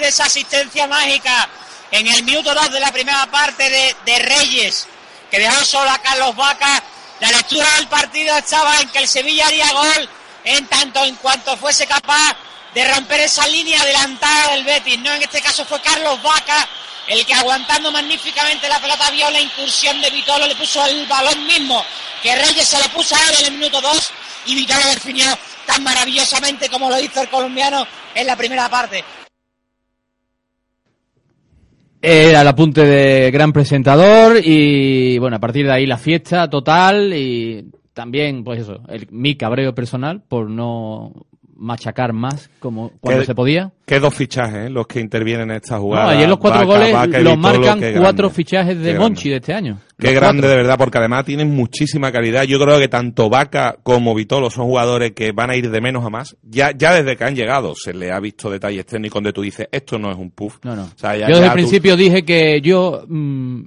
esa asistencia mágica en el minuto 2 de la primera parte de, de Reyes, que dejó solo a Carlos Vaca, la lectura del partido estaba en que el Sevilla haría gol en tanto en cuanto fuese capaz de romper esa línea adelantada del Betis. No, en este caso fue Carlos Vaca el que aguantando magníficamente la pelota vio la incursión de Vitolo, le puso el balón mismo que Reyes se lo puso a él en el minuto 2 y Vitolo definió tan maravillosamente como lo hizo el colombiano en la primera parte. Era el apunte de gran presentador y bueno, a partir de ahí la fiesta total y también, pues eso, el, mi cabreo personal por no machacar más como cuando se podía. Qué dos fichajes, ¿eh? los que intervienen en esta No, jugada. ayer los cuatro Vaca, goles Vaca los marcan cuatro fichajes de Qué Monchi de este año. Qué Los grande cuatro. de verdad, porque además tienen muchísima calidad. Yo creo que tanto Vaca como Vitolo son jugadores que van a ir de menos a más. Ya, ya desde que han llegado se le ha visto detalles técnicos donde tú dices, esto no es un puff. No, no. O sea, ya- yo desde el tú- principio dije que yo mm,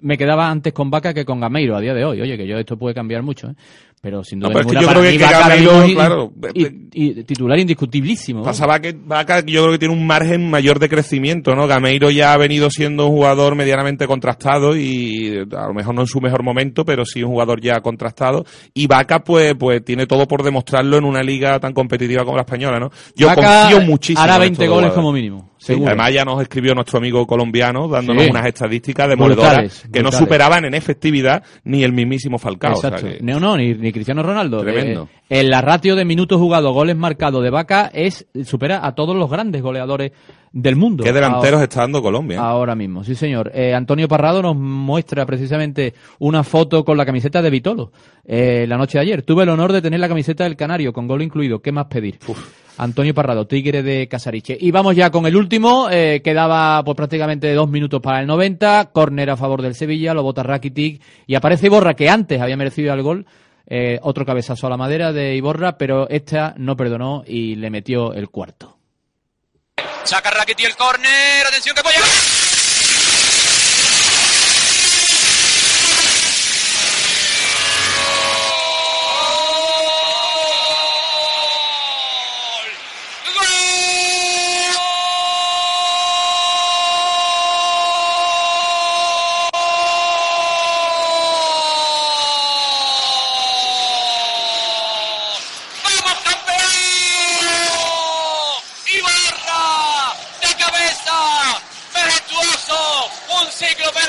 me quedaba antes con Vaca que con Gameiro a día de hoy. Oye, que yo esto puede cambiar mucho, ¿eh? Pero sin duda No, pero es que yo creo que es claro, y- y titular indiscutibilísimo. Pasaba que Vaca yo creo que tiene un margen mayor de crecimiento, ¿no? Gameiro ya ha venido siendo un jugador medianamente contrastado y a lo mejor no en su mejor momento, pero sí un jugador ya contrastado. Y Vaca pues pues tiene todo por demostrarlo en una liga tan competitiva como la española, ¿no? Yo confío muchísimo. hará en 20 estos goles como mínimo, Sí, además ya nos escribió nuestro amigo colombiano dándonos Sí. unas estadísticas demoledoras Brutales, que no superaban en efectividad ni el mismísimo Falcao. o sea Exacto. que- No, no, ni, ni Cristiano Ronaldo. Tremendo. Eh, en la ratio de minutos jugados, goles marcados de Vaca es supera a todos los grandes goleadores del mundo. ¿Qué delanteros Ahora- está dando Colombia? Ahora mismo, sí señor. Eh, Antonio Parrado nos muestra precisamente una foto con la camiseta de Vitolo eh, la noche de ayer. Tuve el honor de tener la camiseta del Canario con gol incluido. ¿Qué más pedir? Antonio Parrado, Tigre de Casariche. Y vamos ya con el último. Eh, quedaba pues, prácticamente dos minutos para el 90. Córner a favor del Sevilla, lo bota Rakitic. Y aparece Iborra, que antes había merecido el gol. Eh, otro cabezazo a la madera de Iborra, pero esta no perdonó y le metió el cuarto. Saca Rakitic el córner. Atención que puede llegar. ¡Vamos, campeón! ¡Ibarra! ¡De cabeza! ¡Majestuoso! ¡Un cíclope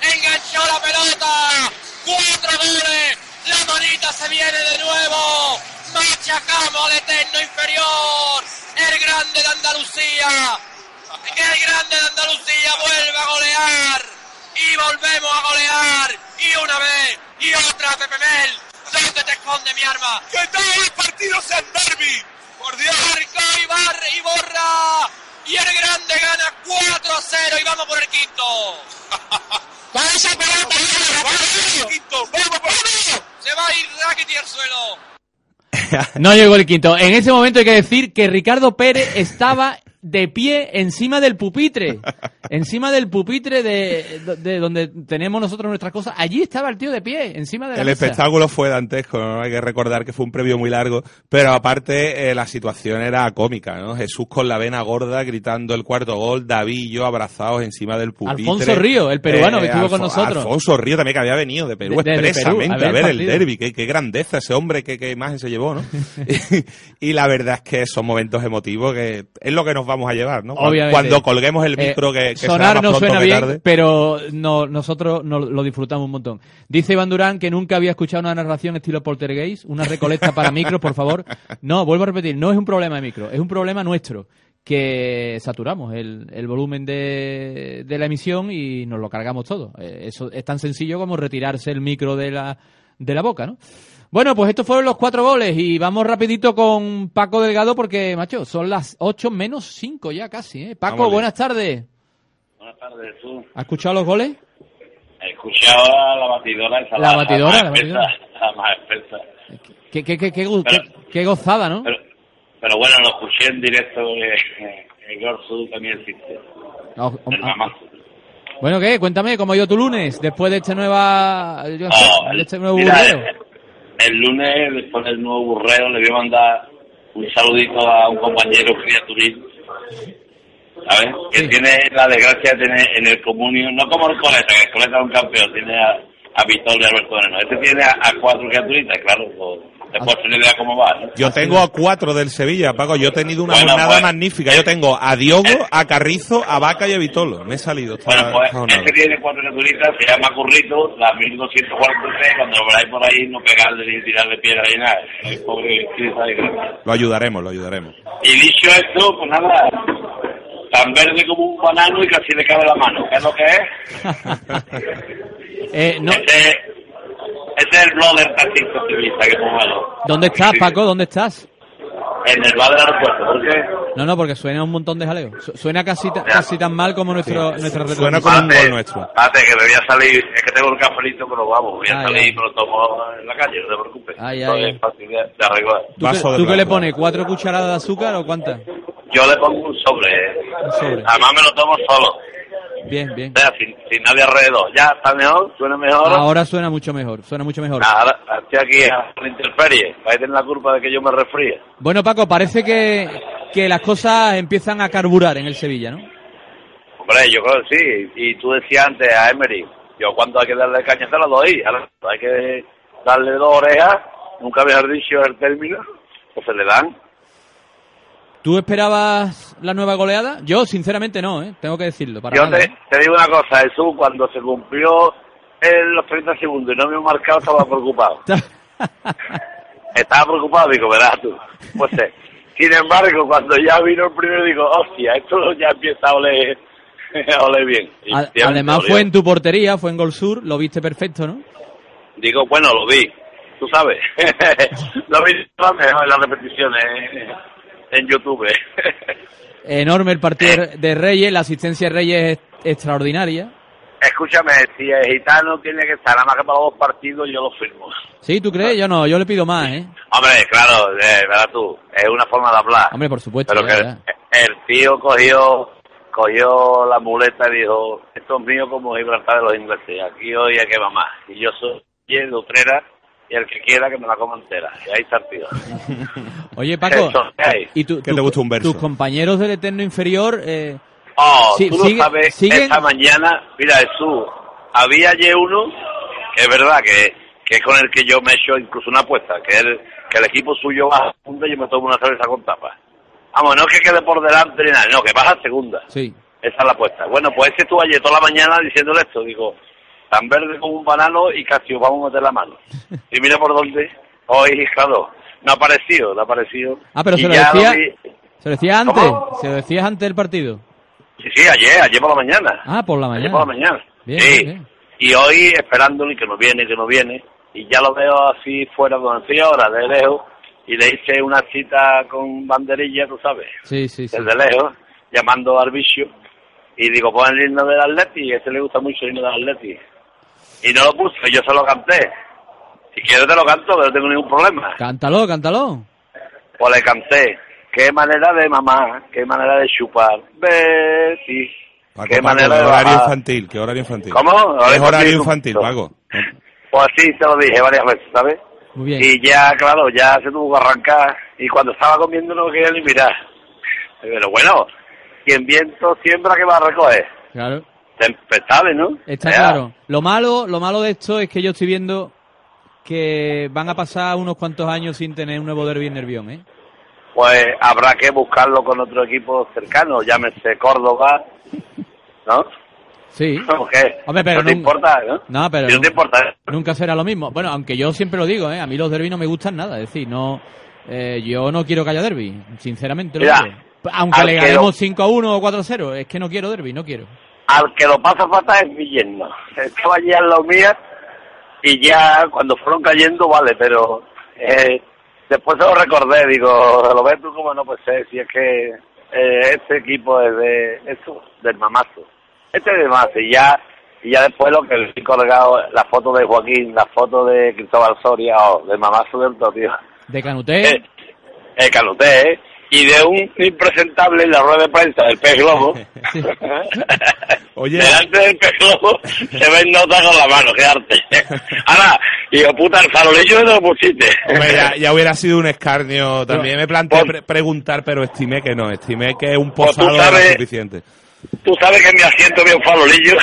¡Enganchó la pelota! ¡Cuatro goles! ¡La manita se viene de nuevo! ¡Machacamos al eterno inferior! ¡El grande de Andalucía! ¡El grande de Andalucía vuelve a golear! ¡Y volvemos a golear! ¡Y una vez! ¡Y otra, Pepe Mel! ¿Dónde te esconde mi arma? ¡Que todo el partido sea derby! ¡Por Dios! Marcó Ibarra y Borra. Y el grande gana 4 a 0 y vamos por el quinto. ¡Con esa pelota! ¡Vamos por el quinto! ¡Vamos por el Se va a ir Rakitic al suelo. No llegó el quinto. En ese momento hay que decir que Ricardo Pérez estaba de pie encima del pupitre. encima del pupitre de, de donde tenemos nosotros nuestras cosas. Allí estaba el tío de pie, encima de la El mesa. espectáculo fue dantesco, ¿no? Hay que recordar que fue un previo muy largo, pero aparte eh, la situación era cómica, ¿no? Jesús con la vena gorda gritando el cuarto gol, David y yo abrazados encima del pupitre. Alfonso Río, el peruano que estuvo con Alfo- nosotros. Alfonso Río también que había venido de Perú De- expresamente Perú, a ver el el derby, qué, qué grandeza ese hombre, qué, qué imagen se llevó, ¿no? y, y la verdad es que son momentos emotivos que es lo que nos vamos a llevar, ¿no? Cuando- Obviamente. Cuando colguemos el Eh, micro que, que será sonar más no suena que bien, tarde. pero no, nosotros no- lo disfrutamos un montón. Dice Iván Durán que nunca había escuchado una narración estilo poltergeist, una recolecta para micros, por favor. No, vuelvo a repetir, no es un problema de micro, es un problema nuestro que saturamos el, el volumen de, de la emisión y nos lo cargamos todo. Eh, Eso es tan sencillo como retirarse el micro de la, de la boca, ¿no? Bueno, pues estos fueron los cuatro goles y vamos rapidito con Paco Delgado porque, macho, son las ocho menos cinco ya casi, ¿eh? Paco, Vámonos. buenas tardes. Buenas tardes, tú. ¿Has escuchado los goles? He escuchado a la batidora esa. La batidora, más la espesa, batidora. La más espesa. Qué, qué, qué, qué, go- Pero- qué- qué gozada, ¿no? Pero, pero bueno, lo escuché en directo que el Gorsu también existe. Ah, oh, ah. Bueno, ¿qué? Cuéntame, ¿cómo ha ido tu lunes? Después de este nueva... yo no sé, de este nuevo mira, burreo. El lunes, después del nuevo burreo, le voy a mandar un saludito a un compañero criaturil, ¿sabes? Que tiene la desgracia de tener en el comunio, no como el Coleta, que el Coleta es un campeón, tiene a, a Víctor y Alberto Moreno. Este tiene a, a cuatro criaturitas, claro, te puedes tener idea cómo va, ¿no? Yo tengo a cuatro del Sevilla, Paco. Yo he tenido una Bueno, jornada pues- magnífica. Yo tengo a Diogo, a Carrizo, a Vaca y a Vitolo. Me he salido. Bueno, pues este tiene cuatro criaturitas, se llama Currito, la 1243, cuando lo veráis por ahí, no pegarle ni tirarle piedra ni nada. Pobre. Lo ayudaremos, lo ayudaremos. Y dicho esto, pues nada, tan verde como un banano y casi le cabe la mano. ¿Qué es lo que es? Eh, no, Este, este es el blogger taxista activista que pongo ¿Dónde estás, Paco? ¿Dónde estás? En el bar del aeropuerto. ¿Por qué? No, no, porque suena un montón de jaleo. Su- Suena casi, ta- casi tan mal como nuestro, nuestra Suena como un gol nuestro. Espérate, que me voy a salir, es que tengo el cafelito, pero vamos, voy a Ay, salir y me lo tomo en la calle, no te preocupes. Ay, Esto ay, es fácil de, de arreglar. ¿Tú, qué, tú qué le pones? ¿Cuatro cucharadas de azúcar o cuántas? Yo le pongo un sobre, ¿eh? Un sobre. Además me lo tomo solo, Bien, bien. o sea, sin, sin nadie alrededor. Ya está mejor, suena mejor. Ahora suena mucho mejor, suena mucho mejor. Ahora estoy aquí a la intemperie, vais a tener la culpa de que yo me resfríe. Bueno, Paco, parece que, que las cosas empiezan a carburar en el Sevilla, ¿no? Hombre, yo creo que sí. Y tú decías antes a Emery, yo cuando hay que darle caña se la doy. Ahora hay que darle dos orejas, nunca habías dicho el término, pues se le dan. ¿Tú esperabas la nueva goleada? Yo, sinceramente, no, ¿eh? Tengo que decirlo. Para Yo nada, te, ¿eh? te digo una cosa, Jesús, cuando se cumplió en los 30 segundos y no me he marcado, estaba preocupado. estaba preocupado, digo, verás tú. Pues eh, sin embargo, cuando ya vino el primero, digo, hostia, esto ya empieza a oler, a oler bien. Y A- efectivamente Además fue en tu portería, fue en Gol Sur, lo viste perfecto, ¿no? Digo, bueno, lo vi, tú sabes. lo vi en las repeticiones eh, en YouTube. Enorme el partido de Reyes, la asistencia de Reyes es extraordinaria. Escúchame, si el gitano tiene que estar nada más que para los dos partidos, yo lo firmo. ¿Sí, tú crees? Yo no, yo le pido más, ¿eh? Hombre, claro, eh, verás tú, es una forma de hablar. Hombre, por supuesto. Pero ya, que ya. el tío cogió cogió la muleta y dijo, esto es mío como Gibraltar de los ingleses, aquí hoy hay que va más. Y yo soy de Utrera y el que quiera que me la coma entera. Y ahí está el tío. Oye, Paco, Eso, ¿qué hay? ¿y tu- ¿Qué tu- te gusta un verso? tus compañeros del Eterno Inferior? Eh, Oh, Sí, tú lo sigue- sabes, siguen- esta mañana, mira Jesús, había ayer uno, que es verdad que, que es con el que yo me he hecho incluso una apuesta, que el, que el equipo suyo va a segunda y yo me tomo una cerveza con tapa. Vamos, no es que quede por delante ni nada, no, que baja a segunda. sí. Esa es la apuesta. Bueno, pues ese estuvo ayer toda la mañana diciéndole esto, digo, tan verde como un banano y casi os vamos a meter la mano. Y mira por dónde, hoy, claro, no ha aparecido, no ha aparecido. Ah, pero Y se lo decía, vi- se lo decía antes, ¿Cómo? se lo decías antes del partido. Sí, sí, ayer, ayer por la mañana. Ah, por la Ayer mañana. por la mañana. Bien, sí. bien. Y hoy esperándole que no viene, que no viene. Y ya lo veo así fuera estoy ahora, de lejos. Y le hice una cita con banderilla, tú sabes, Sí, sí, sí. desde lejos, llamando al bicho. Y digo, pon el himno del Atleti, a este le gusta mucho el himno del Atleti. Y no lo puse, yo se lo canté. Si quieres te lo canto, que no tengo ningún problema. Cántalo, cántalo. Pues le canté. qué manera de mamá, qué manera de chupar. Betty. Paco, qué Paco, manera ¿qué de horario infantil? ¿Qué horario infantil? ¿Cómo? Es Horario horario infantil. infantil, Paco. Pues sí, se lo dije varias veces, ¿sabes? Muy bien. Y ya, claro, ya se tuvo que arrancar. Y cuando estaba comiendo no quería ni mirar. Pero bueno, quien viento siembra que va a recoger. Claro. Tempestades, ¿no? Está claro. Lo malo, lo malo de esto es que yo estoy viendo que van a pasar unos cuantos años sin tener un nuevo derby en Nervión, ¿eh? Pues habrá que buscarlo con otro equipo cercano, llámese Córdoba, ¿no? Sí. ¿O qué? Hombre, pero no te importa, ¿no? No, pero Si no te importa, ¿eh? nunca será lo mismo. Bueno, aunque yo siempre lo digo, ¿eh? A mí los derbis no me gustan nada. Es decir, no, eh, yo no quiero que haya derby. Sinceramente lo Mira. Aunque le ganemos lo- 5 a 1 o 4 a 0, es que no quiero derby, no quiero. Al que lo pasa fatal es mi yerno. Estaba allí en la mía y ya cuando fueron cayendo, vale, pero eh, después se lo recordé, digo, lo ves tú como no puede ser, si es que eh, este equipo es de eso, del mamazo. Este es de más, y ya, y ya después lo que le he colgado, la foto de Joaquín, la foto de Cristóbal Soria, oh, del mamazo del tío. De Canuté, Eh, el Canuté, ¿eh? Y de un impresentable en la rueda de prensa del pez globo. Oye. Delante del pez globo se ven notas con la mano, qué arte. Ahora, hijo puta, el farolillo no lo pusiste. Hombre, ya, ya hubiera sido un escarnio. También me planteé pre- preguntar, pero estimé que no. Estimé que un Pues posado era sabes- suficiente. Tú sabes que mi asiento es un farolillo.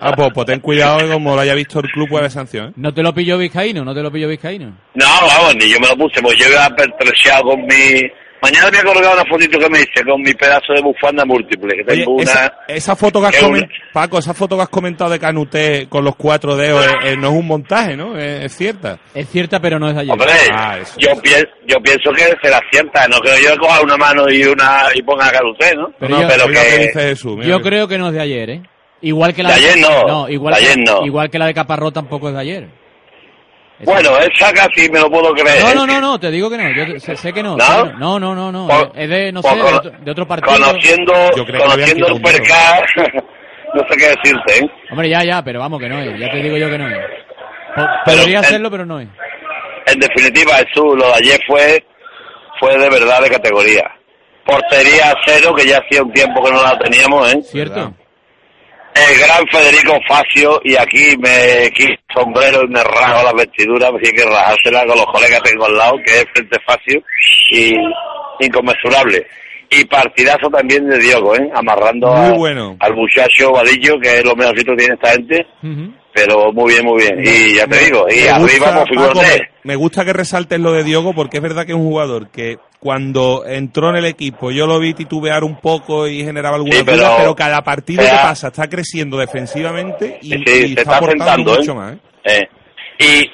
Ah, pues, pues ten cuidado como lo haya visto el club puede haber sanción. ¿eh? ¿no te lo pilló Vizcaíno? ¿No te lo pilló Vizcaíno? No, vamos, ni yo me lo puse, pues yo iba pertrechado con mi... Mañana me he colgado una fotito que me hice con mi pedazo de bufanda múltiple, que Oye, tengo una... esa, esa foto que has que comen- una- Paco, esa foto que has comentado de Canuté con los cuatro dedos eh, eh, no es un montaje, ¿no? Es, es cierta. Es cierta, pero no es de ayer. Hombre, Ah, eso. yo, pienso, yo pienso que será cierta, no creo yo coja una mano y una y ponga a usted, ¿no? Pero No, yo- pero que que... dice Jesús. mira Yo que- creo que no es de ayer, ¿eh? Igual que la De ayer no, igual, de que, ayer no. igual que la de Caparrós tampoco es de ayer. Bueno, esa casi me lo puedo creer. No, no, no, no, te digo que no. Yo sé, sé que no. ¿No? sé que no, no, no, no. Por- es de, no sé, de otro, de otro partido. Conociendo, Yo creo que conociendo el percal, no sé qué decirte, ¿eh? Hombre, ya, ya, pero vamos que no es. Ya te digo yo que no es. Podría serlo, pero no es. En definitiva, Jesús, lo de ayer fue, fue de verdad de categoría. Portería cero, que ya hacía un tiempo que no la teníamos, ¿eh? ¿Cierto? El gran Federico Facio, y aquí me quito sombrero y me rajo las vestiduras, porque hay que rajársela con los colegas que tengo al lado, que es Frente Facio, y inconmensurable. Y partidazo también de Diogo, ¿eh? Amarrando Muy a- bueno. al muchacho Vadillo, que es lo mejorcito que tiene esta gente, pero muy bien, muy bien. Y ya te digo, y Me arriba, gusta, pues Paco, me gusta que resaltes lo de Diogo porque es verdad que es un jugador que cuando entró en el equipo yo lo vi titubear un poco y generaba algunas Sí, pero- dudas, pero cada partido o sea, que pasa está creciendo defensivamente y, Sí, y se está está aportando sentando, mucho ¿eh? más. ¿eh? Eh,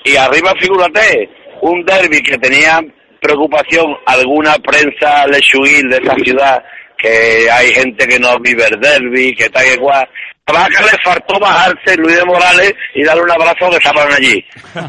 Y, y arriba, figúrate, un derby que tenía preocupación alguna prensa lechuguil de esa ciudad, que hay gente que no vive el derby, que tal que cual. A que le faltó bajarse Luis de Morales y darle un abrazo que estaban allí,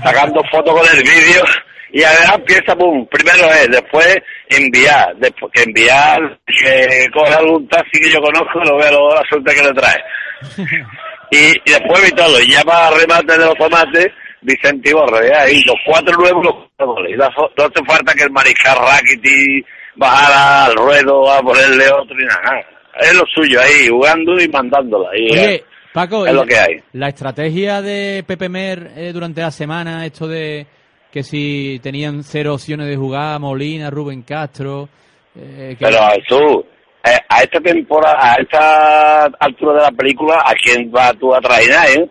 sacando fotos con el vídeo. Y además empieza, pum, primero es, después enviar, después que enviar, que coge algún taxi que yo conozco, lo veo luego la suerte que le trae. Y, y después vi todo, y ya para remate de los tomates, Vicente Iborra, ya ahí, los cuatro nuevos, los cuatro goles. Y No, no hace falta que el mariscal Rakiti bajara al ruedo a ponerle otro ni nada. Es lo suyo ahí, jugando y mandándola. Y Oye, eh, Paco, es y lo que hay. La estrategia de Pepe Mer eh, durante la semana, esto de que si tenían cero opciones de jugar, Molina, Rubén Castro. eh, que- Pero Jesús, eh, a esta temporada, a esta altura de la película, ¿a quién va tú a traer, eh?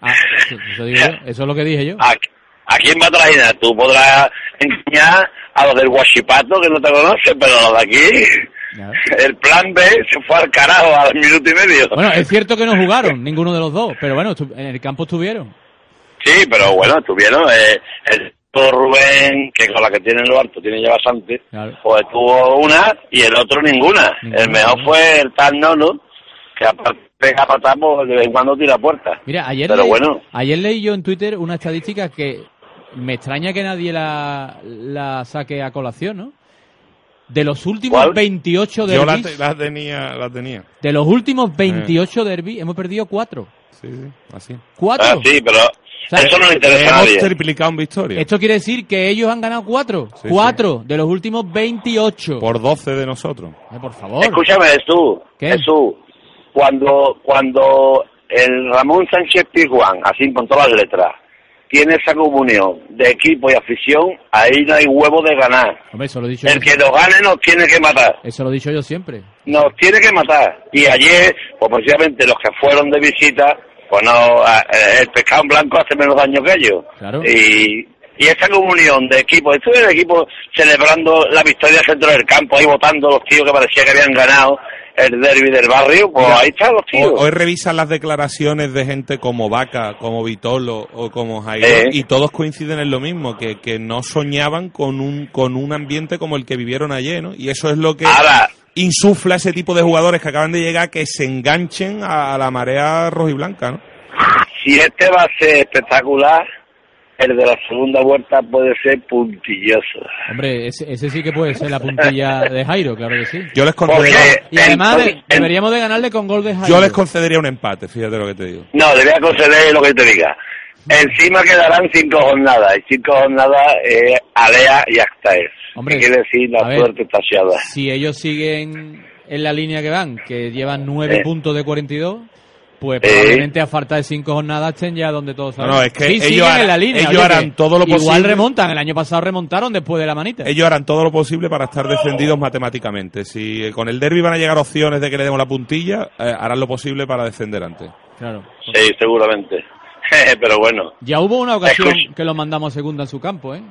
Ah, eso, eso digo yo, eso es lo que dije yo. ¿A, a quién va a traer? Tú podrás engañar a los del Guachipato que no te conocen, pero los de aquí, el plan B se fue al carajo al minuto y medio. Bueno, es cierto que no jugaron ninguno de los dos, pero bueno, en el campo estuvieron. Sí, pero bueno, estuvieron. Eh, el Rubén, que con la que tiene lo alto tiene ya bastante, pues tuvo una y el otro ninguna. el mejor fue el tal Nono, que aparte pega patamos de vez en cuando tira puerta. Mira, ayer, Pero leí, bueno. ayer leí yo en Twitter una estadística que me extraña que nadie la, la saque a colación, ¿no? De los últimos ¿Cuál? 28 Yo la, derbis, te- la tenía, la tenía. de los últimos 28 derbis, hemos perdido 4. Sí, sí, así. ¿Cuatro? Ah, sí, pero, O sea, Eso no le interesa a Hemos nadie. triplicado en victoria. Esto quiere decir que ellos han ganado cuatro. Sí, cuatro de los últimos 28. Por 12 de nosotros. Eh, por favor. Escúchame, Jesús. ¿Qué? Jesús, cuando, cuando el Ramón Sánchez Pizjuán, así con todas las letras, tiene esa comunión de equipo y afición, ahí no hay huevo de ganar. Hombre, eso lo he dicho El yo. que nos gane nos tiene que matar. Eso lo he dicho yo siempre. Nos tiene que matar. Y ayer, pues precisamente los que fueron de visita, pues no, el pescado en blanco hace menos daño que ellos. Claro. Y, y esa comunión de equipo, estuve en el equipo celebrando la victoria centro del campo, ahí votando los tíos que parecía que habían ganado el derby del barrio, pues Mira, ahí están los tíos. Hoy, hoy revisan las declaraciones de gente como Vaca, como Vitolo o como Jairo Eh. y todos coinciden en lo mismo, que, que no soñaban con un, con un ambiente como el que vivieron ayer, ¿no? Y eso es lo que Ahora- insufla ese tipo de jugadores que acaban de llegar que se enganchen a, a la marea rojiblanca, ¿no? Si este va a ser espectacular, el de la segunda vuelta puede ser puntilloso. Hombre, ese, ese sí que puede ser la puntilla de Jairo, claro que sí. Yo les Porque concedería, Y además de- deberíamos de ganarle con gol de Jairo. yo les concedería un empate, fíjate lo que te digo. No, le voy a conceder lo que te diga. Encima quedarán cinco jornadas, y cinco jornadas eh, alea y hasta es. Hombre, ¿Qué quiere decir? La suerte está echada. Si ellos siguen en la línea que van, que llevan 9 Eh. puntos de 42, pues Eh. probablemente a falta de 5 jornadas estén ya donde todos No, sabemos. no, es que Sí, ellos siguen harán- en la línea. ellos oye, harán todo lo Igual posible. remontan, el año pasado remontaron después de la manita. Ellos harán todo lo posible para estar descendidos matemáticamente. Si con el derby van a llegar opciones de que le demos la puntilla, eh, harán lo posible para descender antes. Claro. Sí, seguramente. Pero bueno. Ya hubo una ocasión Escucha. que los mandamos a segunda en su campo, ¿eh?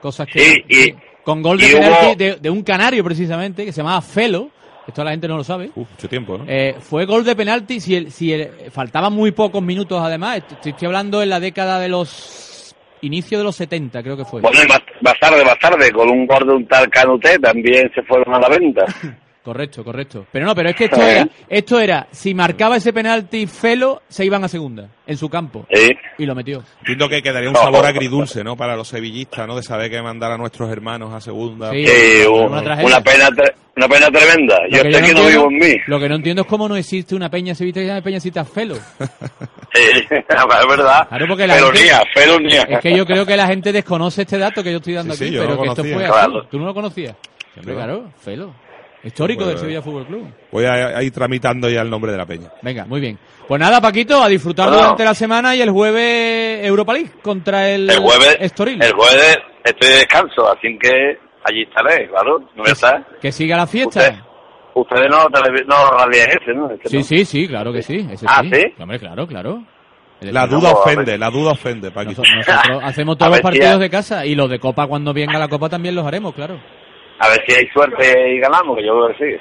Cosas que... Sí, y- con gol de penalti hubo- de, de un canario, precisamente, que se llamaba Felo. Esto la gente no lo sabe. Uf, mucho tiempo, ¿no? Eh, fue gol de penalti si, el, si el- faltaban muy pocos minutos además. Estoy, estoy hablando en la década de los inicios de los 70, creo que fue. Bueno, y más, más tarde, más tarde, con un gol de un tal Canuté también se fueron a la venta. Correcto, correcto. Pero no, pero es que esto era, esto era, si marcaba ese penalti Felo, se iban a segunda, en su campo. Sí. Y lo metió. Entiendo que quedaría un sabor agridulce, ¿no? Para los sevillistas, ¿no? De saber que mandar a nuestros hermanos a segunda. Sí. Sí, una una, tragedia. una pena, tre- una pena tremenda. Lo Yo que yo que no no vivo entiendo- en mí. Lo que no entiendo es cómo no existe una peña sevillista que se Peñacita Felo. Sí, es verdad. Claro, porque la felonía, gente- felonía. Es que yo creo que la gente desconoce este dato que yo estoy dando aquí, pero no que esto conocía. fue así. Claro. ¿Tú no lo conocías? No. claro, Felo. Histórico Pues- del Sevilla Fútbol Club. Voy a, a ir tramitando ya el nombre de la peña. Venga, muy bien. Pues nada, Paquito, a disfrutar Bueno. durante la semana y el jueves Europa League contra el, El jueves, Estoril. el jueves estoy de descanso, así que allí estaré, claro. No voy a estar. Que siga la fiesta. Usted- Ustedes no, no radian ese, ¿no? Este Sí, no. sí, sí, claro que sí. ese Ah, sí. ¿sí? Hombre, claro, claro. La duda ofende, la duda ofende, Paqui. Noso- Nosotros hacemos todos los si partidos de casa y los de Copa cuando venga la Copa también los haremos, claro. A ver si hay suerte y ganamos, que yo creo que sí.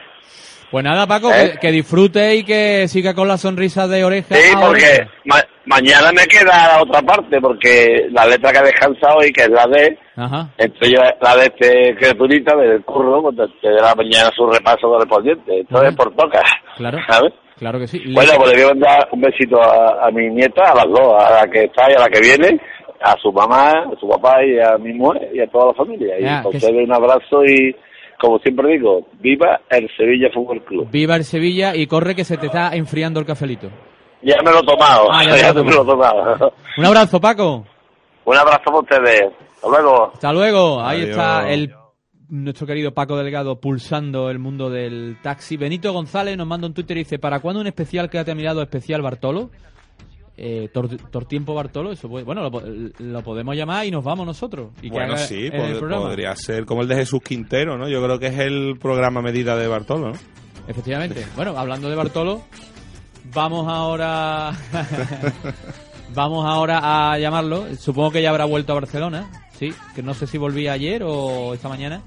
Pues nada, Paco, ¿Eh? que, que disfrute y que siga con la sonrisa de oreja Sí, porque ma- mañana me queda la otra parte, porque la letra que he descansado hoy, que es la de, Ajá. yo, la de este criaturita del curro, pues te te da mañana su repaso correspondiente. Entonces, Ajá. por toca. Claro. ¿Sabes? Claro que sí. Bueno, pues le voy a mandar un besito a, a mi nieta, a las dos, a la que está y a la que viene, a su mamá, a su papá y a mi mujer y a toda la familia. Y Ya, a que ustedes un abrazo y, como siempre digo, viva el Sevilla Fútbol Club. Viva el Sevilla y corre que se te está enfriando el cafelito. Ya me lo he tomado, Ah, ya ya, me lo he tomado. Un abrazo, Paco. un abrazo para ustedes. Hasta luego. Hasta luego. Ahí Adiós. está el nuestro querido Paco Delgado pulsando el mundo del taxi. Benito González nos manda un Twitter y dice, ¿para cuándo un especial Quédate a mi lado especial Bartolo? Eh, tor, Tortiempo Bartolo, eso puede- bueno, lo, po- lo podemos llamar y nos vamos nosotros. Y Bueno, sí, pod- podría ser como el de Jesús Quintero, ¿no? Yo creo que es el programa medida de Bartolo, ¿no? Efectivamente. Bueno, hablando de Bartolo, vamos ahora vamos ahora a llamarlo. Supongo que ya habrá vuelto a Barcelona, sí, que no sé si volvía ayer o esta mañana.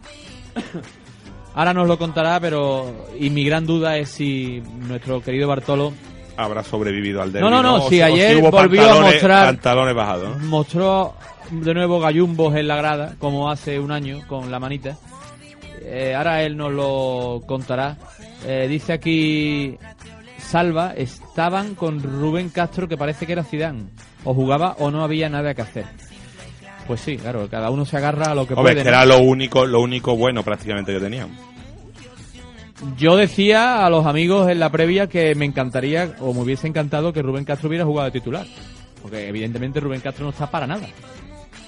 Ahora nos lo contará, pero y mi gran duda es si nuestro querido Bartolo Habrá sobrevivido al derbi, No, no, no, si ayer volvió a mostrar- Pantalones bajados, ¿no? mostró de nuevo gallumbos en la grada, como hace un año con la manita. Eh, ahora él nos lo contará. Eh, dice aquí Salva, estaban con Rubén Castro que parece que era Zidane. O jugaba o no había nada que hacer. Pues sí, claro, cada uno se agarra a lo que Hombre, puede. que ¿no? era lo único, lo único bueno prácticamente que tenían. Yo decía a los amigos en la previa que me encantaría o me hubiese encantado que Rubén Castro hubiera jugado de titular. Porque evidentemente Rubén Castro no está para nada.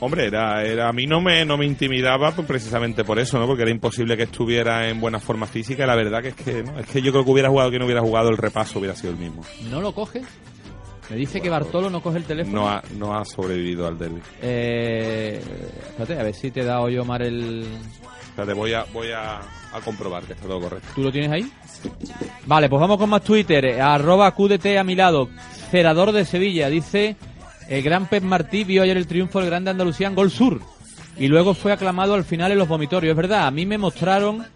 Hombre, era, era, a mí no me, no me intimidaba pues, precisamente por eso, ¿no? Porque era imposible que estuviera en buena forma física y la verdad que es que, ¿no? Es que yo creo que hubiera jugado, que no hubiera jugado, el repaso hubiera sido el mismo. ¿No lo coge? Me dice que Bartolo no coge el teléfono. No ha, no ha sobrevivido al derby. Eh, espérate, a ver si te da hoy Omar el... Espérate, voy a, voy a, a comprobar que está todo correcto. ¿Tú lo tienes ahí? Vale, pues vamos con más Twitter. Eh, Arroba QDT a mi lado. Cerador de Sevilla. Dice, el gran Pep Martí vio ayer el triunfo del Grande Andalucía en Gol Sur. Y luego fue aclamado al final en los vomitorios. Es verdad, a mí me mostraron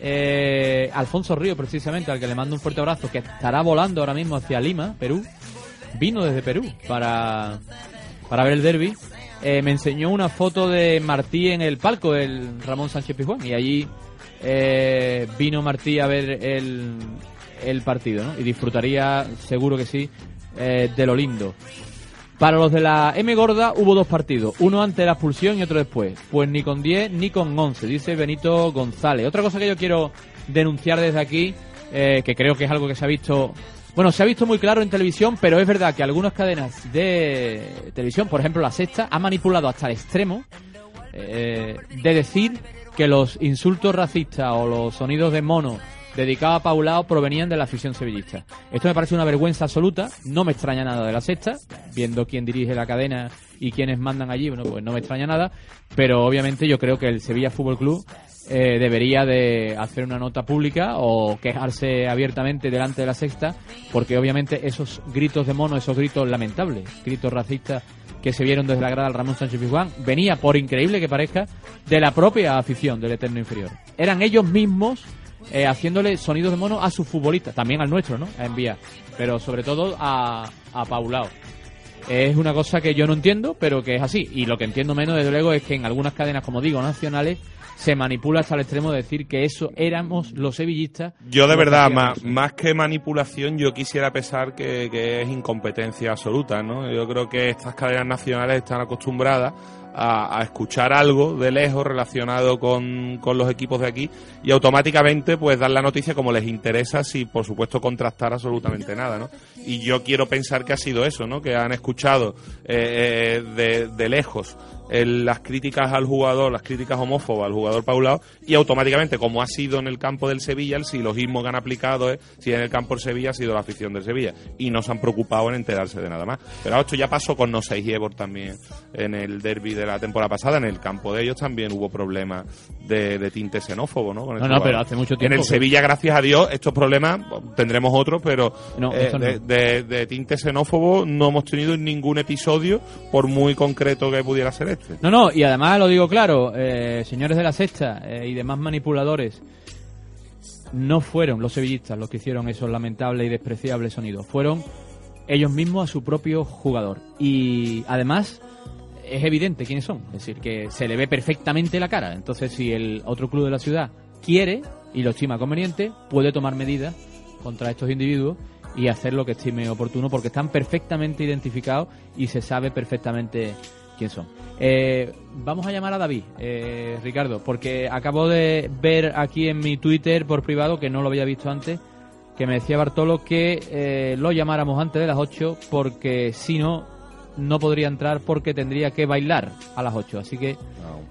eh, Alfonso Río, precisamente, al que le mando un fuerte abrazo, que estará volando ahora mismo hacia Lima, Perú. Vino desde Perú para, para ver el derby. Eh, me enseñó una foto de Martí en el palco del Ramón Sánchez Pizjuán y allí eh, vino Martí a ver el, el partido ¿no? y disfrutaría seguro que sí eh, de lo lindo para los de la M gorda hubo dos partidos, uno antes de la expulsión y otro después. Pues ni con 10 ni con 11, dice Benito González. Otra cosa que yo quiero denunciar desde aquí, eh, que creo que es algo que se ha visto, bueno, se ha visto muy claro en televisión, pero es verdad que algunas cadenas de televisión, por ejemplo la sexta, ha manipulado hasta el extremo eh, de decir que los insultos racistas o los sonidos de mono dedicados a Paulao provenían de la afición sevillista. Esto me parece una vergüenza absoluta, no me extraña nada de la sexta, viendo quién dirige la cadena y quiénes mandan allí, bueno, pues no me extraña nada, pero obviamente yo creo que el Sevilla Fútbol Club eh, debería de hacer una nota pública o quejarse abiertamente delante de la sexta, porque obviamente esos gritos de mono, esos gritos lamentables, gritos racistas que se vieron desde la grada del Ramón Sánchez Pizjuán, venía, por increíble que parezca, de la propia afición del Eterno Inferior. Eran ellos mismos eh, haciéndole sonidos de mono a sus futbolistas, también al nuestro, ¿no? A enviar, pero sobre todo a, a Paulao. Es una cosa que yo no entiendo, pero que es así. Y lo que entiendo menos, desde luego, es que en algunas cadenas, como digo, nacionales, se manipula hasta el extremo de decir que eso éramos los sevillistas. Yo de verdad, más, más que manipulación, yo quisiera pensar que, que es incompetencia absoluta, ¿no? Yo creo que estas cadenas nacionales están acostumbradas a, a escuchar algo de lejos relacionado con, con los equipos de aquí y automáticamente pues dar la noticia como les interesa sin por supuesto contrastar absolutamente nada, ¿no? Y yo quiero pensar que ha sido eso, ¿no? Que han escuchado eh, eh, de, de lejos el- las críticas al jugador, las críticas homófobas al jugador Paulao y automáticamente, como ha sido en el campo del Sevilla, el silogismo que han aplicado es si en el campo del Sevilla ha sido la afición del Sevilla y no se han preocupado en enterarse de nada más. Pero esto ya pasó con No 6 y Ebor también en el derby de la temporada pasada, en el campo de ellos también hubo problemas de, de tinte xenófobo, ¿no? Con No, no, jugador. pero hace mucho tiempo En el que- Sevilla, gracias a Dios, estos problemas tendremos otros, pero No, eh, no. de, de- de tinte xenófobo no hemos tenido ningún episodio, por muy concreto que pudiera ser No, no, y además lo digo claro, eh, señores de la sexta eh, y demás manipuladores, no fueron los sevillistas los que hicieron esos lamentables y despreciables sonidos, fueron ellos mismos a su propio jugador. Y además es evidente quiénes son, es decir, que se le ve perfectamente la cara. Entonces, si el otro club de la ciudad quiere y lo estima conveniente, puede tomar medidas contra estos individuos y hacer lo que estime oportuno porque están perfectamente identificados y se sabe perfectamente quién son. Eh, vamos a llamar a David, eh, Ricardo, porque acabo de ver aquí en mi Twitter por privado, que no lo había visto antes, que me decía Bartolo que eh, lo llamáramos antes de las 8 porque si no, no podría entrar porque tendría que bailar a las 8. Así que...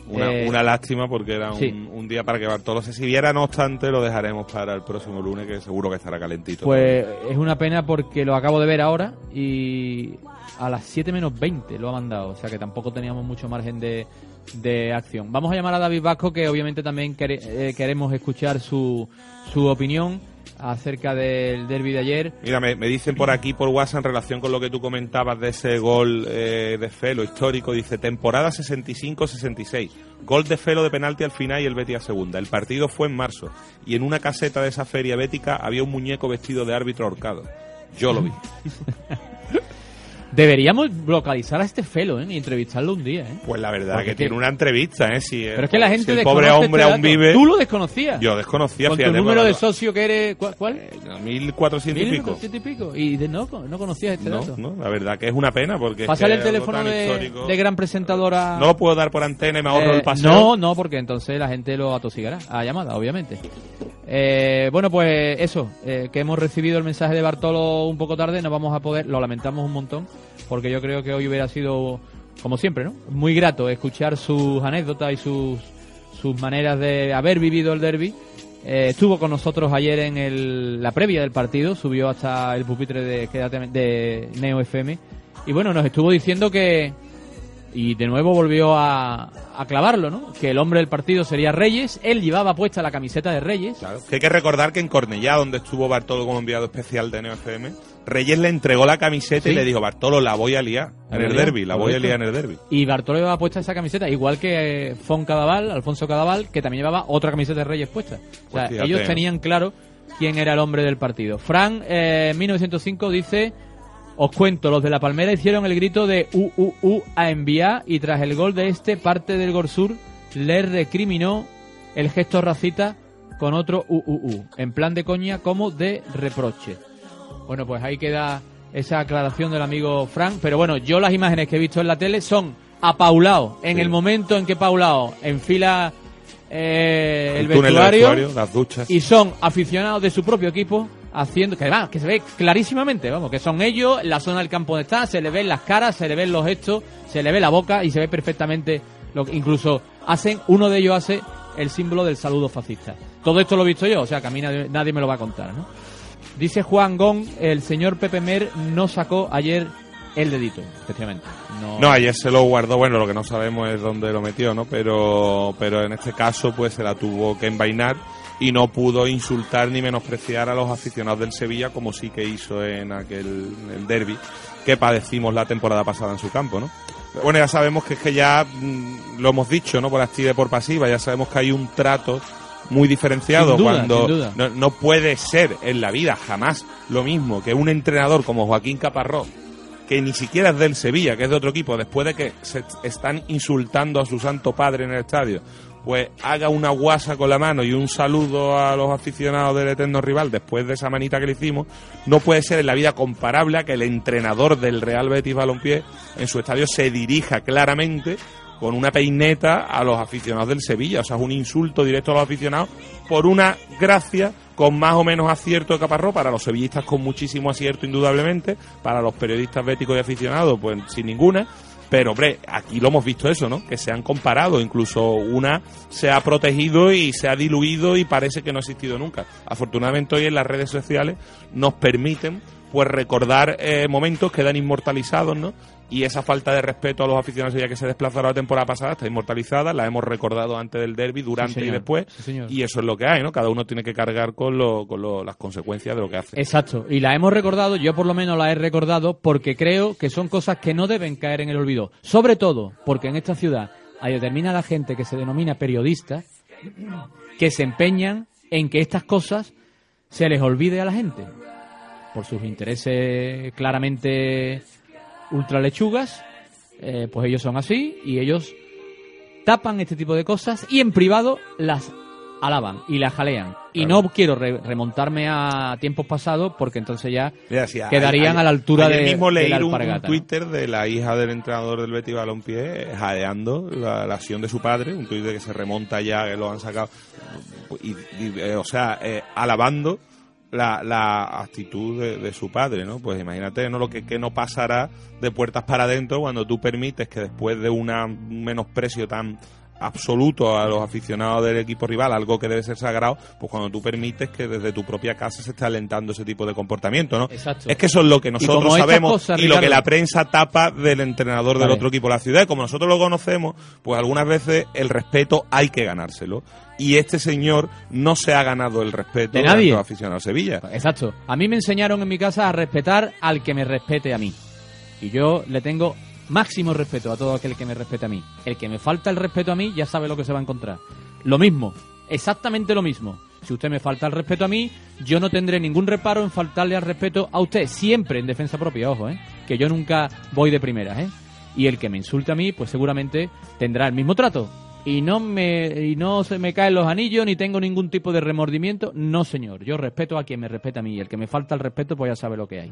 Una, eh, una lástima porque era un, sí. un día para que Bartolo se siguiera, no obstante lo dejaremos para el próximo lunes que seguro que estará calentito. Pues es una pena porque lo acabo de ver ahora y a las 7 menos 20 lo ha mandado, o sea que tampoco teníamos mucho margen de, de acción. Vamos a llamar a David Vasco que obviamente también quere- eh, queremos escuchar su, su opinión acerca del derby de ayer. Mira, me, me dicen por aquí, por WhatsApp, en relación con lo que tú comentabas de ese gol eh, de Felo histórico, dice temporada 65-66, gol de Felo de penalti al final y el Betis a segunda. El partido fue en marzo y en una caseta de esa feria bética había un muñeco vestido de árbitro ahorcado. Yo lo vi. Deberíamos localizar a este felo ¿eh? y entrevistarlo un día. ¿eh? Pues la verdad Porque que es tiene una entrevista, ¿eh? Si, Pero es que la gente si el pobre hombre este aún vive... Tú lo desconocías. Yo desconocía, Con tu número de socio que eres... ¿Cuál? cuál? no, 1400 y pico. 1400 y pico. Y de- no, no conocías este No, dato. no, la verdad que es una pena porque es Pásale que el es teléfono de gran presentadora. No lo puedo dar por antena y me ahorro Eh, el paseo. No, no, porque entonces la gente lo atosigará a llamada, obviamente. Eh, bueno, pues eso, eh, que hemos recibido el mensaje de Bartolo un poco tarde, no vamos a poder, lo lamentamos un montón, porque yo creo que hoy hubiera sido, como siempre, ¿no? Muy grato escuchar sus anécdotas y sus, sus maneras de haber vivido el derby. Eh, estuvo con nosotros ayer en el- la previa del partido, subió hasta el pupitre de, de Neo FM. Y bueno, nos estuvo diciendo que, y de nuevo volvió a, a clavarlo, ¿no? Que el hombre del partido sería Reyes. Él llevaba puesta la camiseta de Reyes. Que hay que recordar que en Cornellá, donde estuvo Bartolo como enviado especial de NeoFM, Reyes le entregó la camiseta y le dijo, Bartolo, la voy a liar en el derby, la voy a liar en el derby. Y Bartolo llevaba puesta esa camiseta, igual que Fon Cadaval, Alfonso Cadaval, que también llevaba otra camiseta de Reyes puesta. O sea, Pues ellos tenían claro quién era el hombre del partido. Fran, eh, 1905, dice... Os cuento, los de La Palmera hicieron el grito de UUU a enviar y tras el gol de este, parte del Gorsur le recriminó el gesto racista con otro UUU, en plan de coña como de reproche. Bueno, pues ahí queda esa aclaración del amigo Frank. Pero bueno, yo las imágenes que he visto en la tele son a Paulao. En el momento en que Paulao enfila eh, el, vestuario, las duchas. y son aficionados de su propio equipo haciendo que además que se ve clarísimamente vamos que son ellos la zona del campo donde está se le ven las caras se le ven los gestos se le ve la boca y se ve perfectamente lo que incluso hacen uno de ellos hace el símbolo del saludo fascista todo esto lo he visto yo o sea que a mí nadie, nadie me lo va a contar ¿no? dice Juan Gón el señor Pepe Mer no sacó ayer el dedito efectivamente no, No, ayer se lo guardó, bueno, lo que no sabemos es dónde lo metió, ¿no? Pero, pero en este caso, pues se la tuvo que envainar y no pudo insultar ni menospreciar a los aficionados del Sevilla como sí que hizo en aquel el derby que padecimos la temporada pasada en su campo, ¿no? Bueno, ya sabemos que es que ya mm, lo hemos dicho, ¿no? Por activa y por pasiva, ya sabemos que hay un trato muy diferenciado duda, cuando. No, no puede ser en la vida jamás lo mismo que un entrenador como Joaquín Caparrós que ni siquiera es del Sevilla, que es de otro equipo, después de que se están insultando a su santo padre en el estadio, pues haga una guasa con la mano y un saludo a los aficionados del eterno rival después de esa manita que le hicimos, no puede ser en la vida comparable a que el entrenador del Real Betis Balompié en su estadio se dirija claramente con una peineta a los aficionados del Sevilla, o sea, es un insulto directo a los aficionados por una gracia con más o menos acierto de Caparrós, para los sevillistas con muchísimo acierto indudablemente, para los periodistas béticos y aficionados pues sin ninguna, pero hombre, aquí lo hemos visto eso, ¿no? Que se han comparado, incluso una se ha protegido y se ha diluido y parece que no ha existido nunca. Afortunadamente hoy en las redes sociales nos permiten pues recordar eh, momentos que quedan inmortalizados, ¿no? Y esa falta de respeto a los aficionados ya que se desplazaron la temporada pasada está inmortalizada, la hemos recordado antes del derby, durante y después, Sí, y eso es lo que hay, ¿no? Cada uno tiene que cargar con, lo, con lo- las consecuencias de lo que hace. Exacto, y la hemos recordado, yo por lo menos la he recordado porque creo que son cosas que no deben caer en el olvido. Sobre todo porque en esta ciudad hay determinada gente que se denomina periodista que se empeñan en que estas cosas se les olvide a la gente por sus intereses claramente ultralechugas, eh, pues ellos son así y ellos tapan este tipo de cosas y en privado las alaban y las jalean. Y no quiero re- remontarme a tiempos pasados porque entonces ya Mira, quedarían a la altura de, mismo leí un, un. Twitter de la hija del entrenador del Betis Balompié eh, jadeando la, la acción de su padre, un Twitter que se remonta ya, que lo han sacado, y, y, eh, o sea, eh, alabando la, la actitud de, de su padre, ¿no? Pues imagínate, ¿no? Lo que, que no pasará de puertas para adentro cuando tú permites que después de una, un menosprecio tan absoluto a los aficionados del equipo rival, algo que debe ser sagrado, pues cuando tú permites que desde tu propia casa se esté alentando ese tipo de comportamiento, ¿no? Exacto. Es que eso es lo que nosotros sabemos cosas, y lo que la prensa tapa del entrenador del Vale. otro equipo de la ciudad. Y Como nosotros lo conocemos, pues algunas veces el respeto hay que ganárselo. Y este señor no se ha ganado el respeto De nadie. los aficionados de Sevilla. Exacto. A mí me enseñaron en mi casa a respetar al que me respete a mí. Y yo le tengo máximo respeto a todo aquel que me respete a mí. El que me falta el respeto a mí ya sabe lo que se va a encontrar. Lo mismo, exactamente lo mismo. Si usted me falta el respeto a mí, yo no tendré ningún reparo en faltarle al respeto a usted, siempre en defensa propia, ojo, ¿eh? que yo nunca voy de primeras. ¿eh? Y el que me insulte a mí, pues seguramente tendrá el mismo trato. Y no me y no se me caen los anillos ni tengo ningún tipo de remordimiento. No, señor. Yo respeto a quien me respeta a mí. El que me falta el respeto, pues ya sabe lo que hay.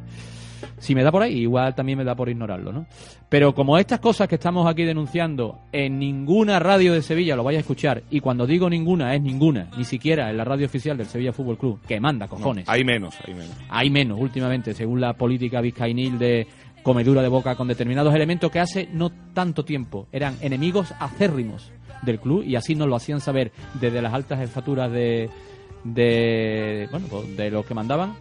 Si me da por ahí, igual también me da por ignorarlo, ¿no? Pero como estas cosas que estamos aquí denunciando en ninguna radio de Sevilla lo vaya a escuchar, y cuando digo ninguna es ninguna, ni siquiera en la radio oficial del Sevilla Fútbol Club, que manda, cojones. hay menos, hay menos. Hay menos últimamente, según la política vizcainil de comedura de boca con determinados elementos que hace no tanto tiempo eran enemigos acérrimos del club y así nos lo hacían saber desde las altas jefaturas de, de bueno pues, de los que mandaban.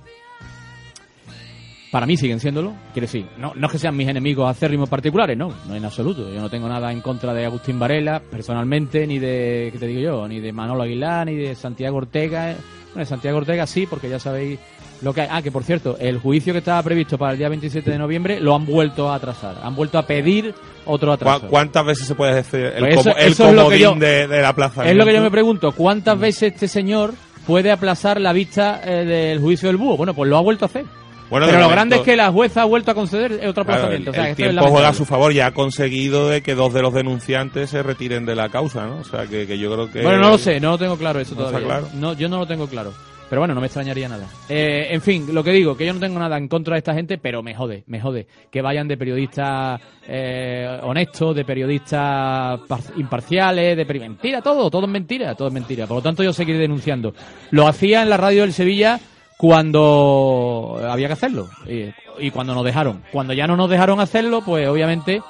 Para mí siguen siéndolo quiere decir no, no es que sean mis enemigos acérrimos particulares no no en absoluto yo no tengo nada en contra de Agustín Varela personalmente ni de qué te digo yo ni de Manolo Aguilar ni de Santiago Ortega bueno de Santiago Ortega sí porque ya sabéis lo que ah que por cierto el juicio que estaba previsto para el día 27 de noviembre lo han vuelto a atrasar han vuelto a pedir otro atraso ¿Cu- ¿Cuántas veces se puede decir el, Pues eso- el eso es lo que comodín yo- de, de la plaza? Es lo que yo me pregunto, ¿cuántas veces este señor puede aplazar la vista eh, del juicio del búho? Bueno, pues lo ha vuelto a hacer. Bueno, Pero lo momento- grande es que la jueza ha vuelto a conceder otro Claro, aplazamiento. el, o sea, el es tiempo juega a su favor y ha conseguido de que dos de los denunciantes se retiren de la causa, ¿no? O sea, que, que yo creo que... Bueno, no lo sé, no lo tengo claro eso ¿No está todavía. claro? No, yo no lo tengo claro. Pero bueno, no me extrañaría nada. Eh, en fin, lo que digo, que yo no tengo nada en contra de esta gente, pero me jode, me jode. Que vayan de periodistas eh, honestos, de periodistas par- imparciales, de peri- mentira, todo, todo es mentira, todo es mentira. Por lo tanto, yo seguiré denunciando. Lo hacía en la radio del Sevilla cuando había que hacerlo y, y cuando nos dejaron. Cuando ya no nos dejaron hacerlo, pues obviamente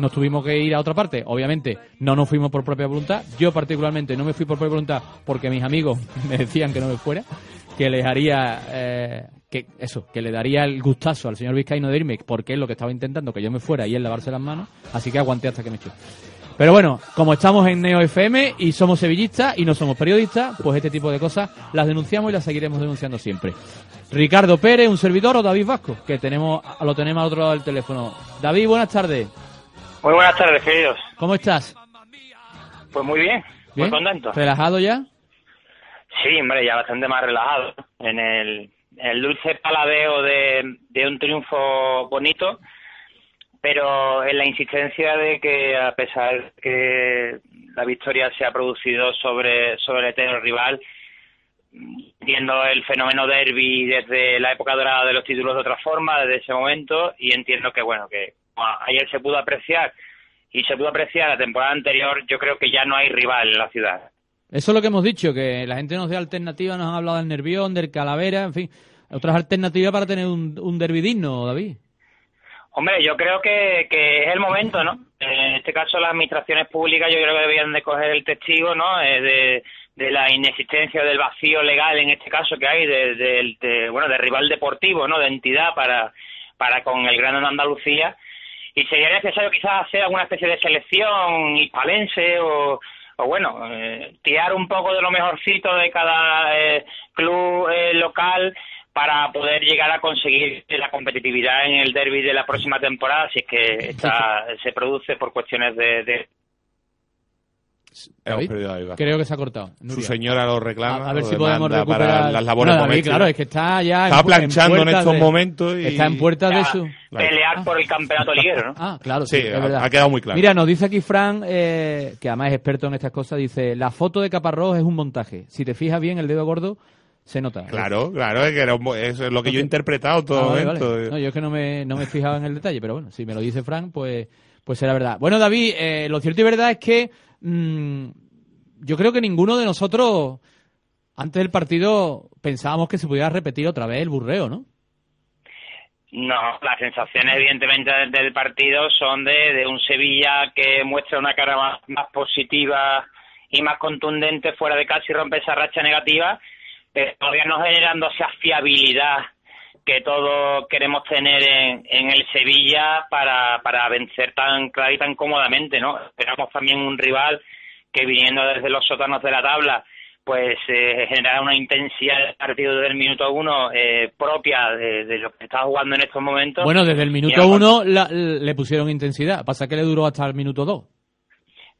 nos tuvimos que ir a otra parte. Obviamente, no nos fuimos por propia voluntad. Yo particularmente no me fui por propia voluntad porque mis amigos me decían que no me fuera, que les haría eh, que eso, que le daría el gustazo al señor Vizcaíno de irme porque es lo que estaba intentando que yo me fuera y él lavarse las manos, así que aguanté hasta que me echó. Pero bueno, como estamos en Neo FM y somos sevillistas y no somos periodistas, pues este tipo de cosas las denunciamos y las seguiremos denunciando siempre. Ricardo Pérez, un servidor o David Vasco, que tenemos lo tenemos al otro lado del teléfono. David, buenas tardes. Muy buenas tardes, queridos. ¿Cómo estás? Pues muy bien, ¿Bien? muy contento. ¿Relajado ya? Sí, hombre, ya bastante más relajado. En el, en el dulce paladeo de, de un triunfo bonito, pero en la insistencia de que, a pesar que la victoria se ha producido sobre, sobre el eterno rival, entiendo el fenómeno derby desde la época dorada de los títulos de otra forma, desde ese momento, y entiendo que, bueno, que ayer se pudo apreciar y se pudo apreciar la temporada anterior, yo creo que ya no hay rival en la ciudad. Eso es lo que hemos dicho, que la gente nos dé alternativas, nos han hablado del Nervión, del Calavera, en fin, otras alternativas para tener un, un derbi digno, David. Hombre, yo creo que, que es el momento, ¿no? En este caso las administraciones públicas yo creo que deberían de coger el testigo, ¿no? Eh, de, de la inexistencia del vacío legal en este caso que hay de, de- de, bueno de rival deportivo, ¿no? De entidad para para con el Gran Andalucía y sería necesario quizás hacer alguna especie de selección hispalense o o bueno, eh, tirar un poco de lo mejorcito de cada eh, club eh, local para poder llegar a conseguir la competitividad en el derby de la próxima temporada, si es que esta se produce por cuestiones de... de- David. Creo que se ha cortado. Su señora lo reclama. A, a ver lo si podemos recuperar para las labores Bueno, David, claro, es que está ya Está en, planchando en estos de- momentos y- Está en puertas de su... pelear por el campeonato liguero, ¿no? Ah, claro, sí, Sí, es ha- verdad. ha quedado muy claro. Mira, nos dice aquí Fran, eh, que además es experto en estas cosas, dice, la foto de Caparrós es un montaje. Si te fijas bien, el dedo gordo se nota. Claro, claro, es, que era un es lo que yo he interpretado todo Ah, vale, momento. vale. No, yo es que no me, no me fijaba en el detalle, pero bueno, si me lo dice Frank, pues, pues será verdad. Bueno, David, eh, lo cierto y verdad es que mm, yo creo que ninguno de nosotros, antes del partido, pensábamos que se pudiera repetir otra vez el burreo, ¿no? No, las sensaciones evidentemente del- partido son de, de un Sevilla que muestra una cara más, más positiva y más contundente fuera de casa y rompe esa racha negativa, pero todavía no generando esa fiabilidad que todos queremos tener en, en el Sevilla para, para vencer tan claro y tan cómodamente, ¿no? Esperamos también un rival que viniendo desde los sótanos de la tabla pues eh, una intensidad del partido desde el minuto uno eh, propia de, de lo que está jugando en estos momentos. Bueno, desde el minuto uno la- le pusieron intensidad, pasa que le duró hasta el minuto dos.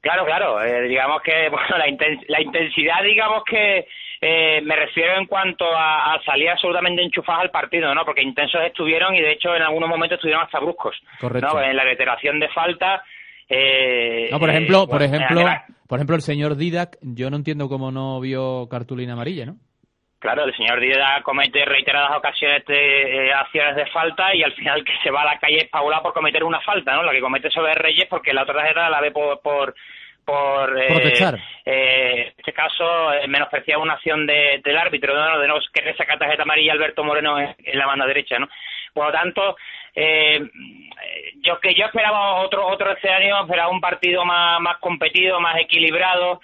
Claro, claro. eh, digamos que bueno, la, inten- la intensidad, digamos que eh, me refiero en cuanto a, a salir absolutamente enchufados al partido, ¿no? Porque intensos estuvieron y de hecho en algunos momentos estuvieron hasta bruscos. Correcto. ¿no? En la reiteración de falta. Eh, No, por ejemplo, eh, por ejemplo, Por ejemplo, el señor Didac, yo no entiendo cómo no vio cartulina amarilla, ¿no? Claro, el señor Didac comete reiteradas ocasiones de eh, acciones de falta y al final que se va a la calle es Paula por cometer una falta, ¿no? La que comete sobre Reyes porque la otra tarjeta la ve por... por por eh, eh, en este caso eh, menospreciaba una acción de- del árbitro ¿no? de no querer sacar tarjeta amarilla Alberto Moreno en, en la banda derecha no por lo tanto eh, yo que yo esperaba otro otro escenario esperaba un partido más más competido más equilibrado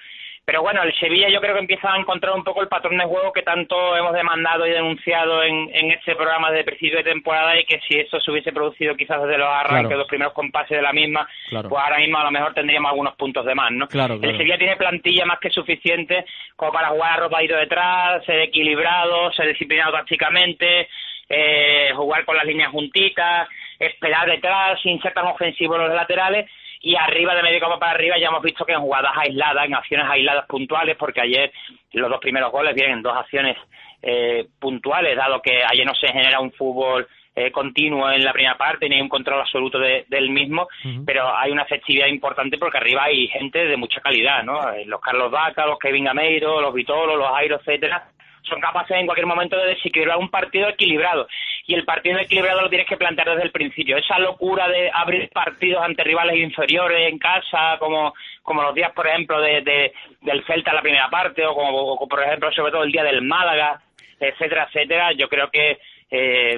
pero bueno, el Sevilla yo creo que empieza a encontrar un poco el patrón de juego que tanto hemos demandado y denunciado en, en este programa de principio de temporada y que si eso se hubiese producido quizás desde los arranques, Claro. los primeros compases de la misma, Claro. pues ahora mismo a lo mejor tendríamos algunos puntos de más, ¿no? Claro, El. Sevilla tiene plantilla más que suficiente como para jugar arropadito detrás, ser equilibrado, ser disciplinado tácticamente, eh, jugar con las líneas juntitas, esperar detrás sin ser tan ofensivo en los laterales y arriba de medio campo para arriba ya hemos visto que en jugadas aisladas, en acciones aisladas puntuales, porque ayer los dos primeros goles vienen en dos acciones eh, puntuales, dado que ayer no se genera un fútbol eh, continuo en la primera parte ni un control absoluto de- del mismo, pero hay una efectividad importante porque arriba hay gente de mucha calidad, ¿no? Eh, Los Carlos Vaca, los Kevin Gameiro, los Vitolo, los Airo, etcétera, son capaces en cualquier momento de desequilibrar un partido equilibrado. Y el partido equilibrado lo tienes que plantear desde el principio. Esa locura de abrir partidos ante rivales inferiores en casa, como, como los días, por ejemplo, de, de- del Celta en la primera parte, o como, por ejemplo, sobre todo el día del Málaga, etcétera, etcétera, yo creo que eh,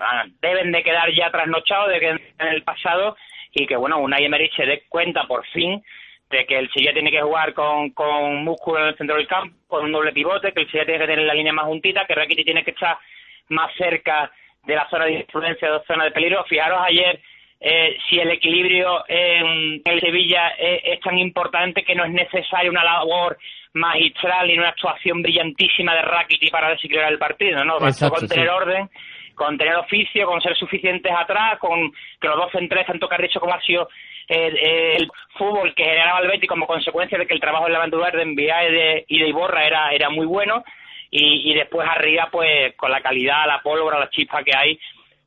ah, deben de quedar ya trasnochados de que en el pasado y que, bueno, Unai Emery se dé cuenta por fin de que el Sevilla tiene que jugar con, con músculo en el centro del campo, con un doble pivote, que el Sevilla tiene que tener la línea más juntita, que Rakitic tiene que estar más cerca de la zona de influencia, de la zona de peligro. Fijaros ayer eh, si el equilibrio en el Sevilla es, es tan importante que no es necesaria una labor magistral y una actuación brillantísima de Rakitic para desequilibrar el partido, ¿no? Exacto, con tener sí. orden, con tener oficio, con ser suficientes atrás, con que los dos centrales, tanto Carricho como ha sido el, el fútbol que generaba el Betis como consecuencia de que el trabajo en la bandera de Enviá y de, y de Iborra era, era muy bueno y, y después arriba pues con la calidad, la pólvora, la chispa que hay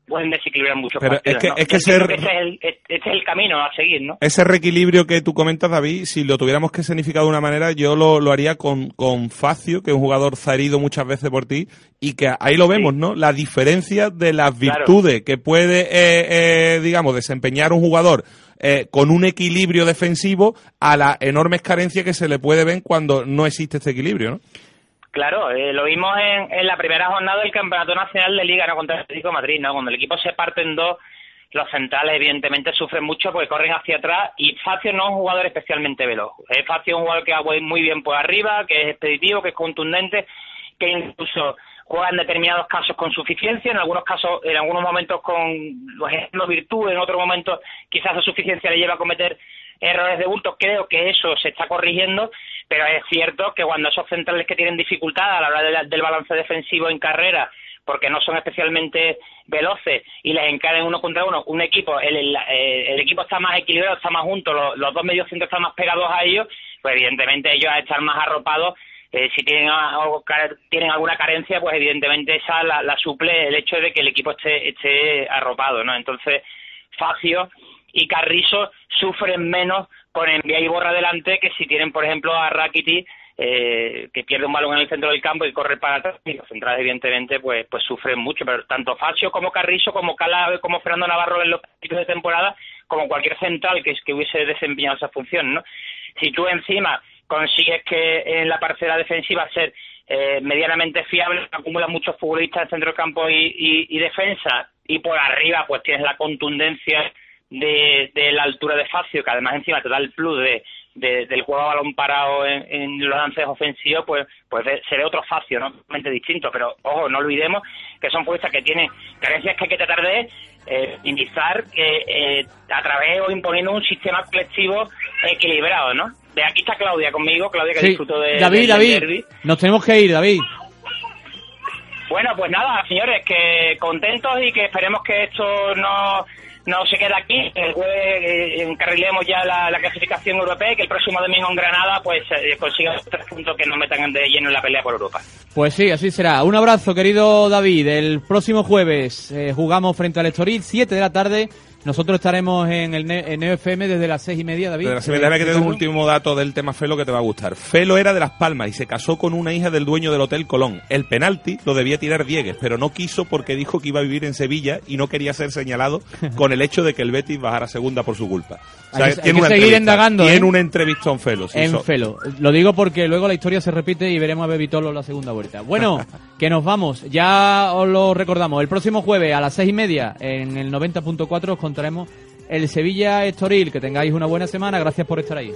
pueden desequilibrar muchos Pero es que- ¿no? es que ese es el, este es el camino a seguir, ¿no? Ese reequilibrio que tú comentas, David, si lo tuviéramos que significar de una manera, yo lo, lo haría con, con Facio, que es un jugador zaherido muchas veces por ti, y que ahí lo vemos, ¿no? La diferencia de las Claro. virtudes que puede, eh, eh, digamos, desempeñar un jugador eh, con un equilibrio defensivo a las enormes carencias que se le puede ver cuando no existe este equilibrio, ¿no? Claro, eh, lo vimos en, en la primera jornada del Campeonato Nacional de Liga, ¿no? Contra el Atlético de Madrid, ¿no? Cuando el equipo se parte en dos, los centrales evidentemente sufren mucho porque corren hacia atrás y Facio no es un jugador especialmente veloz. Eh, Facio es un jugador que va muy bien por arriba, que es expeditivo, que es contundente, que incluso juega en determinados casos con suficiencia, en algunos casos, en algunos momentos con los ejemplos virtud, en otros momentos quizás la suficiencia le lleva a cometer errores de bulto. Creo que eso se está corrigiendo, pero es cierto que cuando esos centrales que tienen dificultad a la hora de la- del balance defensivo en carrera, porque no son especialmente veloces y les encaran uno contra uno, un equipo, el, equipo está más equilibrado, está más junto, los, los dos mediocentros están más pegados a ellos, pues evidentemente ellos a estar más arropados eh, si tienen, tienen alguna carencia, pues evidentemente esa la, la suple el hecho de que el equipo esté, esté arropado, ¿no? Entonces, Facio y Carrizo sufren menos con envía y borra adelante que si tienen, por ejemplo, a Rakiti eh, que pierde un balón en el centro del campo y corre para atrás y los centrales evidentemente pues pues sufren mucho pero tanto Facio como Carrizo como Cala como Fernando Navarro en los partidos de temporada como cualquier central que, que hubiese desempeñado esa función no si tú encima consigues que en la parcela defensiva ser eh, medianamente fiable, acumulas muchos futbolistas en centro del campo y, y- y defensa, y por arriba pues tienes la contundencia de, de la altura de Facio, que además encima te da el plus de, de- del juego a balón parado en, en los lances ofensivos, pues pues de- será otro Facio, ¿no? Totalmente distinto, pero ojo, no olvidemos que son futbolistas que tienen carencias que hay que tratar de eh, minimizar eh, eh, a través o imponiendo un sistema colectivo equilibrado, ¿no? De aquí está Claudia conmigo, Claudia que Sí, disfruto de David, David, nos tenemos que ir, David. Bueno, pues nada, señores, que contentos y que esperemos que esto no, no se quede aquí, el jueves eh, encarrilemos ya la, la clasificación europea y que el próximo domingo en Granada pues eh, consiga tres puntos que nos metan de lleno en la pelea por Europa. Pues sí, así será. Un abrazo, querido David. El próximo jueves eh, jugamos frente al Estoril, 7 de la tarde, Nosotros estaremos en el Ne- en FM desde las seis y media, David. Pero se me Eh, déjame que te dé un último dato del tema Felo que te va a gustar. Felo era de Las Palmas y se casó con una hija del dueño del Hotel Colón. El penalti lo debía tirar Diegues, pero no quiso porque dijo que iba a vivir en Sevilla y no quería ser señalado con el hecho de que el Betis bajara segunda por su culpa. O sea, Hay que- tiene hay que una seguir indagando, Tiene ¿eh? una entrevista en Felo. sí, en so- Felo. Lo digo porque luego la historia se repite y veremos a Bebitolo en la segunda vuelta. Bueno, que nos vamos. Ya os lo recordamos. El próximo jueves a las seis y media en el 90.4 os contaremos el Sevilla Estoril. Que tengáis una buena semana. Gracias por estar ahí.